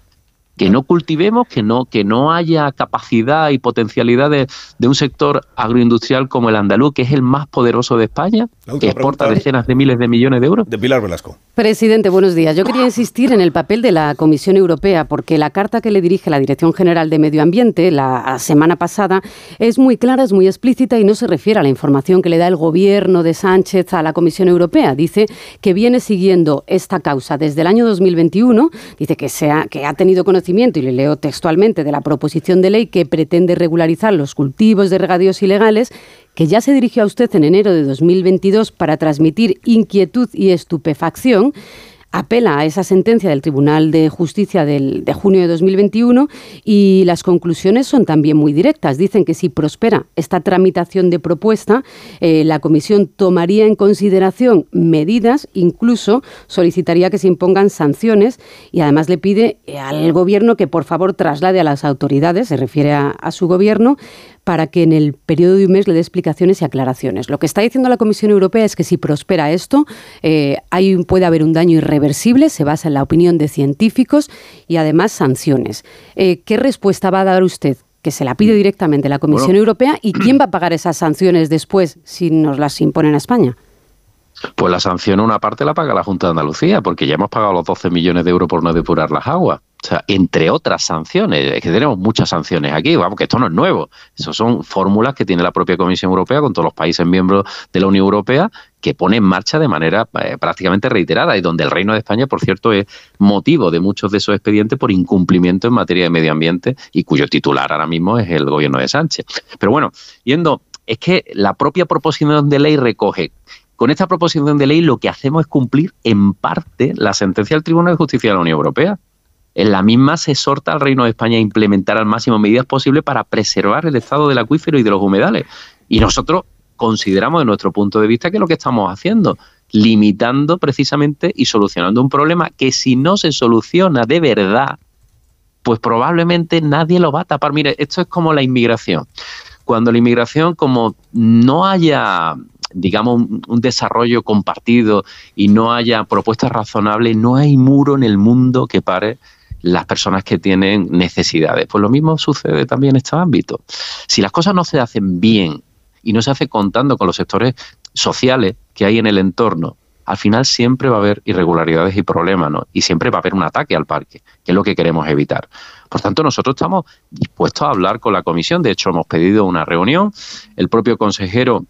que no cultivemos, que no, que no haya capacidad y potencialidad de, de un sector agroindustrial como el andaluz, que es el más poderoso de España, que exporta pregunta. decenas de miles de millones de euros. De Pilar Velasco. Presidente, buenos días. Yo quería insistir en el papel de la Comisión Europea, porque la carta que le dirige la Dirección General de Medio Ambiente la semana pasada es muy clara, es muy explícita y no se refiere a la información que le da el gobierno de Sánchez a la Comisión Europea. Dice que viene siguiendo esta causa desde el año 2021. Dice que, se ha, que ha tenido conocimiento, y le leo textualmente, de la proposición de ley que pretende regularizar los cultivos de regadíos ilegales que ya se dirigió a usted en enero de 2022 para transmitir inquietud y estupefacción, apela a esa sentencia del Tribunal de Justicia del, de junio de 2021 y las conclusiones son también muy directas. Dicen que si prospera esta tramitación de propuesta, eh, la Comisión tomaría en consideración medidas, incluso solicitaría que se impongan sanciones y además le pide eh, al Gobierno que por favor traslade a las autoridades, se refiere a, a su Gobierno, para que en el periodo de un mes le dé explicaciones y aclaraciones. Lo que está diciendo la Comisión Europea es que si prospera esto, eh, hay, puede haber un daño irreversible, se basa en la opinión de científicos y además sanciones. Eh, ¿Qué respuesta va a dar usted? Que se la pide directamente la Comisión Bueno. Europea y <clears throat> quién va a pagar esas sanciones después si nos las imponen a España. Pues la sanción una parte la paga la Junta de Andalucía, porque ya hemos pagado los 12 millones de euros por no depurar las aguas. O sea, entre otras sanciones, es que tenemos muchas sanciones aquí, vamos, que esto no es nuevo. Eso son fórmulas que tiene la propia Comisión Europea con todos los países miembros de la Unión Europea que pone en marcha de manera eh, prácticamente reiterada y donde el Reino de España, por cierto, es motivo de muchos de esos expedientes por incumplimiento en materia de medio ambiente y cuyo titular ahora mismo es el gobierno de Sánchez. Pero bueno, yendo, es que la propia proposición de ley recoge con esta proposición de ley lo que hacemos es cumplir en parte la sentencia del Tribunal de Justicia de la Unión Europea. En la misma se exhorta al Reino de España a implementar al máximo medidas posibles para preservar el estado del acuífero y de los humedales. Y nosotros consideramos, de nuestro punto de vista, que es lo que estamos haciendo, limitando precisamente y solucionando un problema que si no se soluciona de verdad, pues probablemente nadie lo va a tapar. Mire, esto es como la inmigración. Cuando la inmigración, como no haya digamos, un, un desarrollo compartido y no haya propuestas razonables, no hay muro en el mundo que pare las personas que tienen necesidades. Pues lo mismo sucede también en estos ámbitos. Si las cosas no se hacen bien y no se hace contando con los sectores sociales que hay en el entorno, al final siempre va a haber irregularidades y problemas. Y siempre va a haber un ataque al parque, que es lo que queremos evitar. Por tanto, nosotros estamos dispuestos a hablar con la comisión. De hecho, hemos pedido una reunión. El propio consejero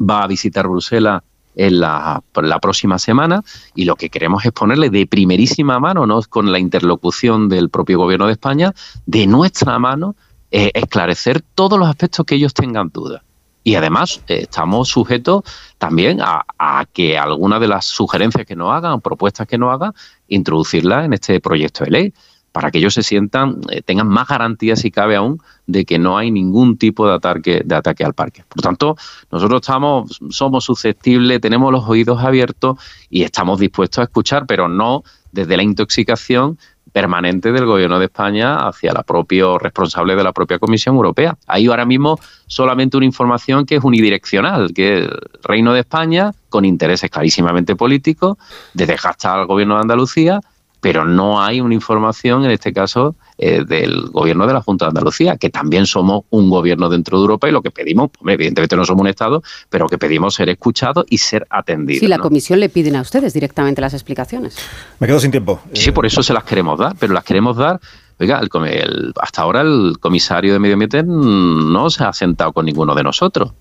va a visitar Bruselas en la, próxima semana y lo que queremos es ponerle de primerísima mano, ¿no? con la interlocución del propio gobierno de España, de nuestra mano, eh, esclarecer todos los aspectos que ellos tengan dudas. Y además eh, estamos sujetos también a, a que alguna de las sugerencias que nos hagan, propuestas que nos hagan, introducirlas en este proyecto de ley para que ellos se sientan, eh, tengan más garantías, si cabe aún, de que no hay ningún tipo de ataque, de ataque al parque. Por tanto, nosotros estamos, somos susceptibles, tenemos los oídos abiertos y estamos dispuestos a escuchar, pero no desde la intoxicación permanente del gobierno de España hacia la propio responsable de la propia Comisión Europea. Hay ahora mismo solamente una información que es unidireccional, que el Reino de España, con intereses clarísimamente políticos, de desgastar al gobierno de Andalucía, pero no hay una información, en este caso, eh, del gobierno de la Junta de Andalucía, que también somos un gobierno dentro de Europa y lo que pedimos, evidentemente no somos un Estado, pero que pedimos ser escuchados y ser atendidos. Sí, la Comisión le piden a ustedes directamente las explicaciones. Me quedo sin tiempo. Sí, por eso se las queremos dar, pero las queremos dar Oiga, el, hasta ahora el comisario de Medio Ambiente no se ha sentado con ninguno de nosotros.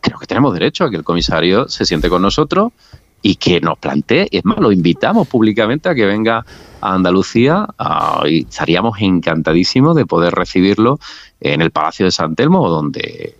Creo que tenemos derecho a que el comisario se siente con nosotros y que nos plantee, es más, lo invitamos públicamente a que venga a Andalucía y estaríamos encantadísimos de poder recibirlo en el Palacio de San Telmo o donde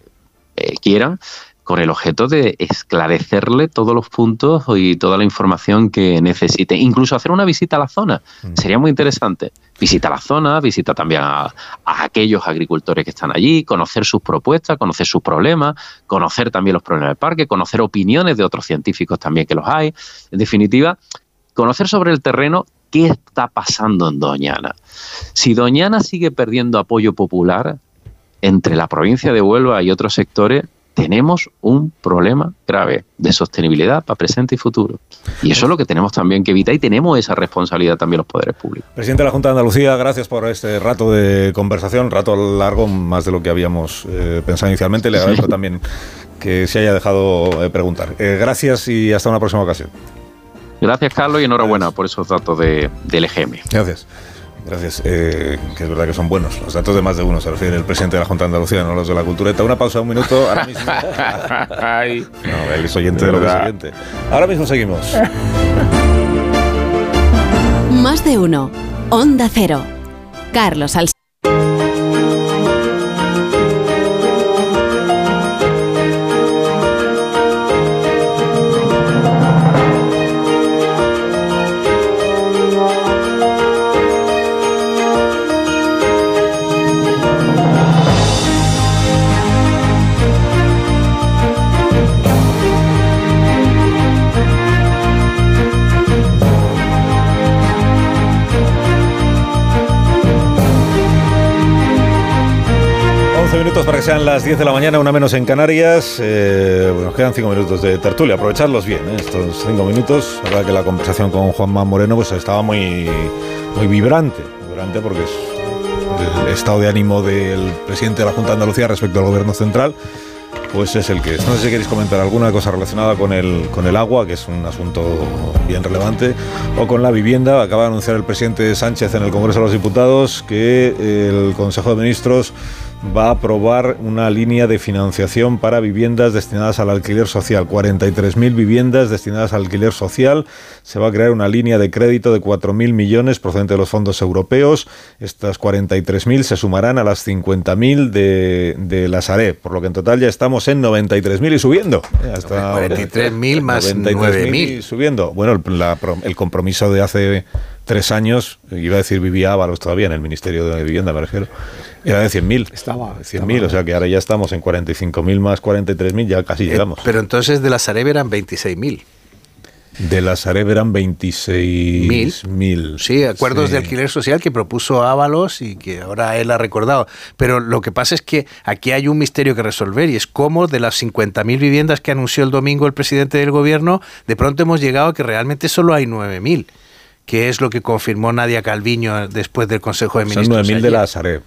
eh, quieran con el objeto de esclarecerle todos los puntos y toda la información que necesite. Incluso hacer una visita a la zona. Mm. Sería muy interesante. Visita la zona, visita también a, aquellos agricultores que están allí, conocer sus propuestas, conocer sus problemas, conocer también los problemas del parque, conocer opiniones de otros científicos también que los hay. En definitiva, conocer sobre el terreno qué está pasando en Doñana. Si Doñana sigue perdiendo apoyo popular entre la provincia de Huelva y otros sectores, tenemos un problema grave de sostenibilidad para presente y futuro. Y eso es lo que tenemos también que evitar y tenemos esa responsabilidad también los poderes públicos. Presidente de la Junta de Andalucía, gracias por este rato de conversación, rato largo, más de lo que habíamos eh, pensado inicialmente. Le agradezco también que se haya dejado eh, preguntar. Eh, gracias y hasta una próxima ocasión. Gracias, Carlos, y enhorabuena por esos datos de, del EGM. Gracias. Gracias. Eh, que es verdad que son buenos. Los datos de más de uno se refiere el presidente de la Junta de Andalucía, no los de la cultureta. Una pausa, un minuto, ahora mismo. <laughs> no, él es oyente de lo que es oyente. Ahora mismo seguimos. <laughs> Más de uno. Onda Cero. Carlos Alcántara. Minutos para que sean las 10 de la mañana, una menos en Canarias. Eh, bueno, nos quedan 5 minutos de tertulia, aprovecharlos bien, ¿eh? estos 5 minutos. La verdad que la conversación con Juanma Moreno pues estaba muy, muy vibrante, vibrante porque es el estado de ánimo del presidente de la Junta de Andalucía respecto al gobierno central pues es el que es. No sé si queréis comentar alguna cosa relacionada con el, con el agua, que es un asunto bien relevante, o con la vivienda. Acaba de anunciar el presidente Sánchez en el Congreso de los Diputados que el Consejo de Ministros va a aprobar una línea de financiación para viviendas destinadas al alquiler social. 43.000 viviendas destinadas al alquiler social. Se va a crear una línea de crédito de 4.000 millones procedente de los fondos europeos. Estas 43.000 se sumarán a las 50.000 de, de la Sareb, por lo que en total ya estamos en 93.000 y subiendo. Eh, hasta 43.000 más 9.000. subiendo. Bueno, el, el compromiso de hace tres años, iba a decir vivía Ábalos todavía en el Ministerio de Vivienda, me refiero era de 100.000. Estaba. 100.000, o sea que ahora ya estamos en 45.000 más 43.000, ya casi eh, llegamos. Pero entonces de la Sareb eran 26.000. De la Sareb eran 26.000. Sí, acuerdos de alquiler social que propuso Ábalos y que ahora él ha recordado. Pero lo que pasa es que aquí hay un misterio que resolver y es cómo de las 50.000 viviendas que anunció el domingo el presidente del gobierno, de pronto hemos llegado a que realmente solo hay 9.000 que es lo que confirmó Nadia Calviño después del Consejo de Ministros. Son 9.000 de la Sareb.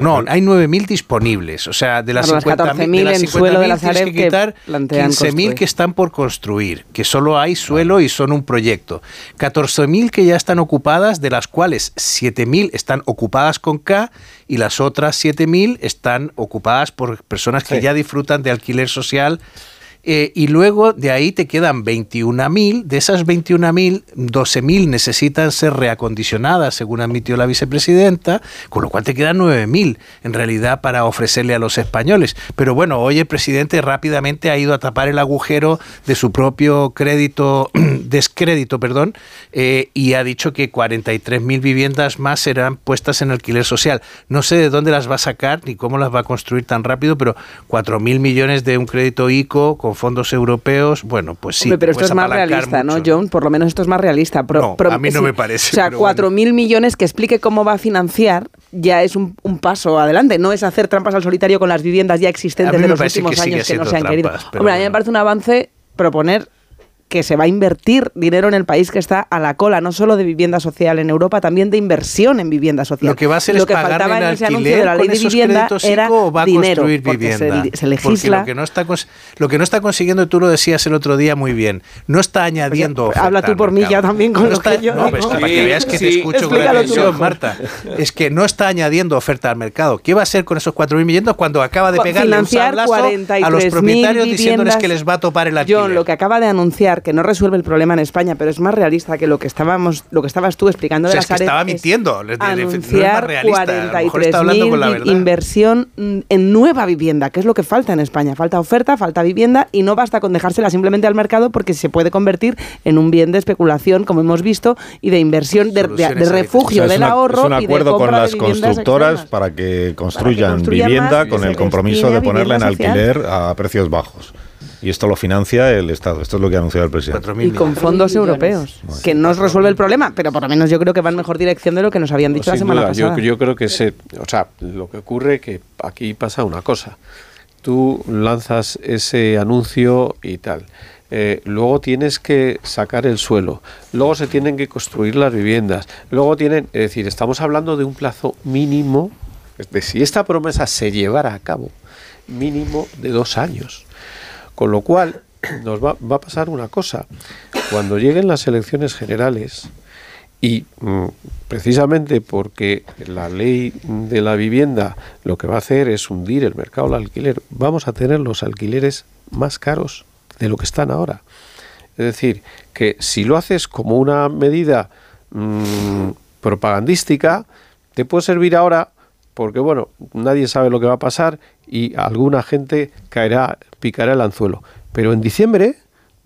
No, hay 9.000 disponibles. O sea, de las 50.000 en suelo de la Sareb que quitar 15.000 que están por construir, que solo hay suelo y son un proyecto. 14.000 que ya están ocupadas, de las cuales 7.000 están ocupadas con K y las otras 7.000 están ocupadas por personas que ya disfrutan de alquiler social eh, y luego de ahí te quedan 21.000. De esas 21.000, 12.000 necesitan ser reacondicionadas, según admitió la vicepresidenta, con lo cual te quedan 9.000 en realidad para ofrecerle a los españoles. Pero bueno, hoy el presidente rápidamente ha ido a tapar el agujero de su propio crédito, <clears throat> descrédito, perdón, eh, y ha dicho que 43.000 viviendas más serán puestas en alquiler social. No sé de dónde las va a sacar ni cómo las va a construir tan rápido, pero 4.000 millones de un crédito ICO con fondos europeos, bueno, pues sí. pero esto es más realista, ¿no, John? Por lo menos esto es más realista. no, a mí no me parece. O sea, cuatro mil millones que explique cómo va a financiar ya es un, paso adelante. No es hacer trampas al solitario con las viviendas ya existentes de los últimos años que no se han querido. Hombre, a mí me parece un avance proponer que se va a invertir dinero en el país que está a la cola, no solo de vivienda social en Europa, también de inversión en vivienda social. Lo que va a ser lo que faltaba en ese anuncio de la ley de vivienda era va a dinero, construir vivienda. Se, legisla. lo que, no está, lo que no está consiguiendo, tú lo decías el otro día muy bien, no está añadiendo. Pues habla tú por mí ya también con lo que yo No, pues para que veas que te escucho con atención, Marta. Es que no está añadiendo oferta al mercado. ¿Qué va a hacer con esos 4.000 viviendas cuando acaba de pegarle un sablazo a los propietarios diciéndoles que les va a topar el alquiler? John, lo que acaba de anunciar que no resuelve el problema en España, pero es más realista que lo que estábamos, lo que estabas tú explicando de la es que estaba mintiendo. anunciar 43.000 inversión en nueva vivienda, que es lo que falta en España. Falta oferta, falta vivienda y no basta con dejársela simplemente al mercado porque se puede convertir en un bien de especulación, como hemos visto, y de inversión, de, refugio del ahorro. Es un acuerdo con las constructoras para que construyan, vivienda con el compromiso de ponerla en alquiler a precios bajos. Y esto lo financia el Estado. Esto es lo que ha anunciado el presidente. Y con fondos europeos, que no os resuelve el problema, pero por lo menos yo creo que va en mejor dirección de lo que nos habían dicho la semana pasada. Yo, yo creo que se, o sea, lo que ocurre que aquí pasa una cosa. Tú lanzas ese anuncio y tal. Eh, luego tienes que sacar el suelo, luego se tienen que construir las viviendas, luego tienen, es decir, estamos hablando de un plazo mínimo, de si esta promesa se llevara a cabo, mínimo de dos años. Con lo cual, nos va, a pasar una cosa. Cuando lleguen las elecciones generales, y mm, precisamente porque la ley de la vivienda lo que va a hacer es hundir el mercado del alquiler, vamos a tener los alquileres más caros de lo que están ahora. Es decir, que si lo haces como una medida mm, propagandística, te puede servir ahora porque, bueno, nadie sabe lo que va a pasar y alguna gente caerá picará el anzuelo. Pero en diciembre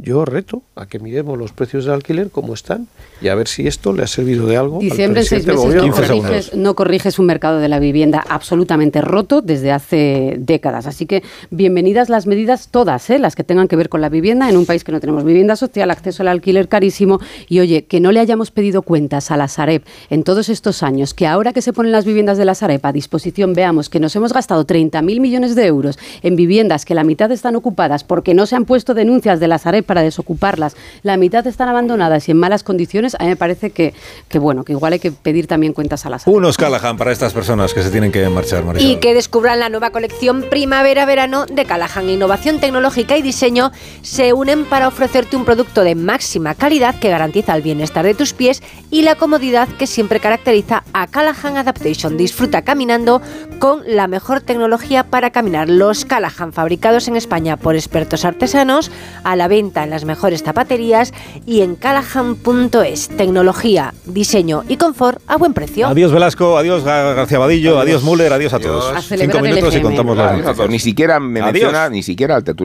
yo reto a que miremos los precios de alquiler como están y a ver si esto le ha servido de algo. Diciembre en seis meses no corriges, no corriges, un mercado de la vivienda absolutamente roto desde hace décadas. Así que bienvenidas las medidas todas, ¿eh? las que tengan que ver con la vivienda en un país que no tenemos vivienda social, acceso al alquiler carísimo y oye, que no le hayamos pedido cuentas a la Sareb en todos estos años, que ahora que se ponen las viviendas de la Sareb a disposición veamos que nos hemos gastado 30.000 millones de euros en viviendas que la mitad están ocupadas porque no se han puesto denuncias de la Sareb para desocuparlas, la mitad están abandonadas y en malas condiciones, a mí me parece que, que bueno, que igual hay que pedir también cuentas a las Unos Callahan para estas personas que se tienen que marchar, Marisol. Y que descubran la nueva colección primavera-verano de Callahan. Innovación tecnológica y diseño se unen para ofrecerte un producto de máxima calidad que garantiza el bienestar de tus pies y la comodidad que siempre caracteriza a Callahan Adaptation. Disfruta caminando con la mejor tecnología para caminar. Los Callahan, fabricados en España por expertos artesanos, a la venta en las mejores zapaterías y en callahan.es. Tecnología, diseño y confort a buen precio. Adiós Velasco, adiós García Badillo, adiós, Müller, adiós a todos. Cinco minutos y contamos las Ni siquiera me menciona ni siquiera al tertuliano.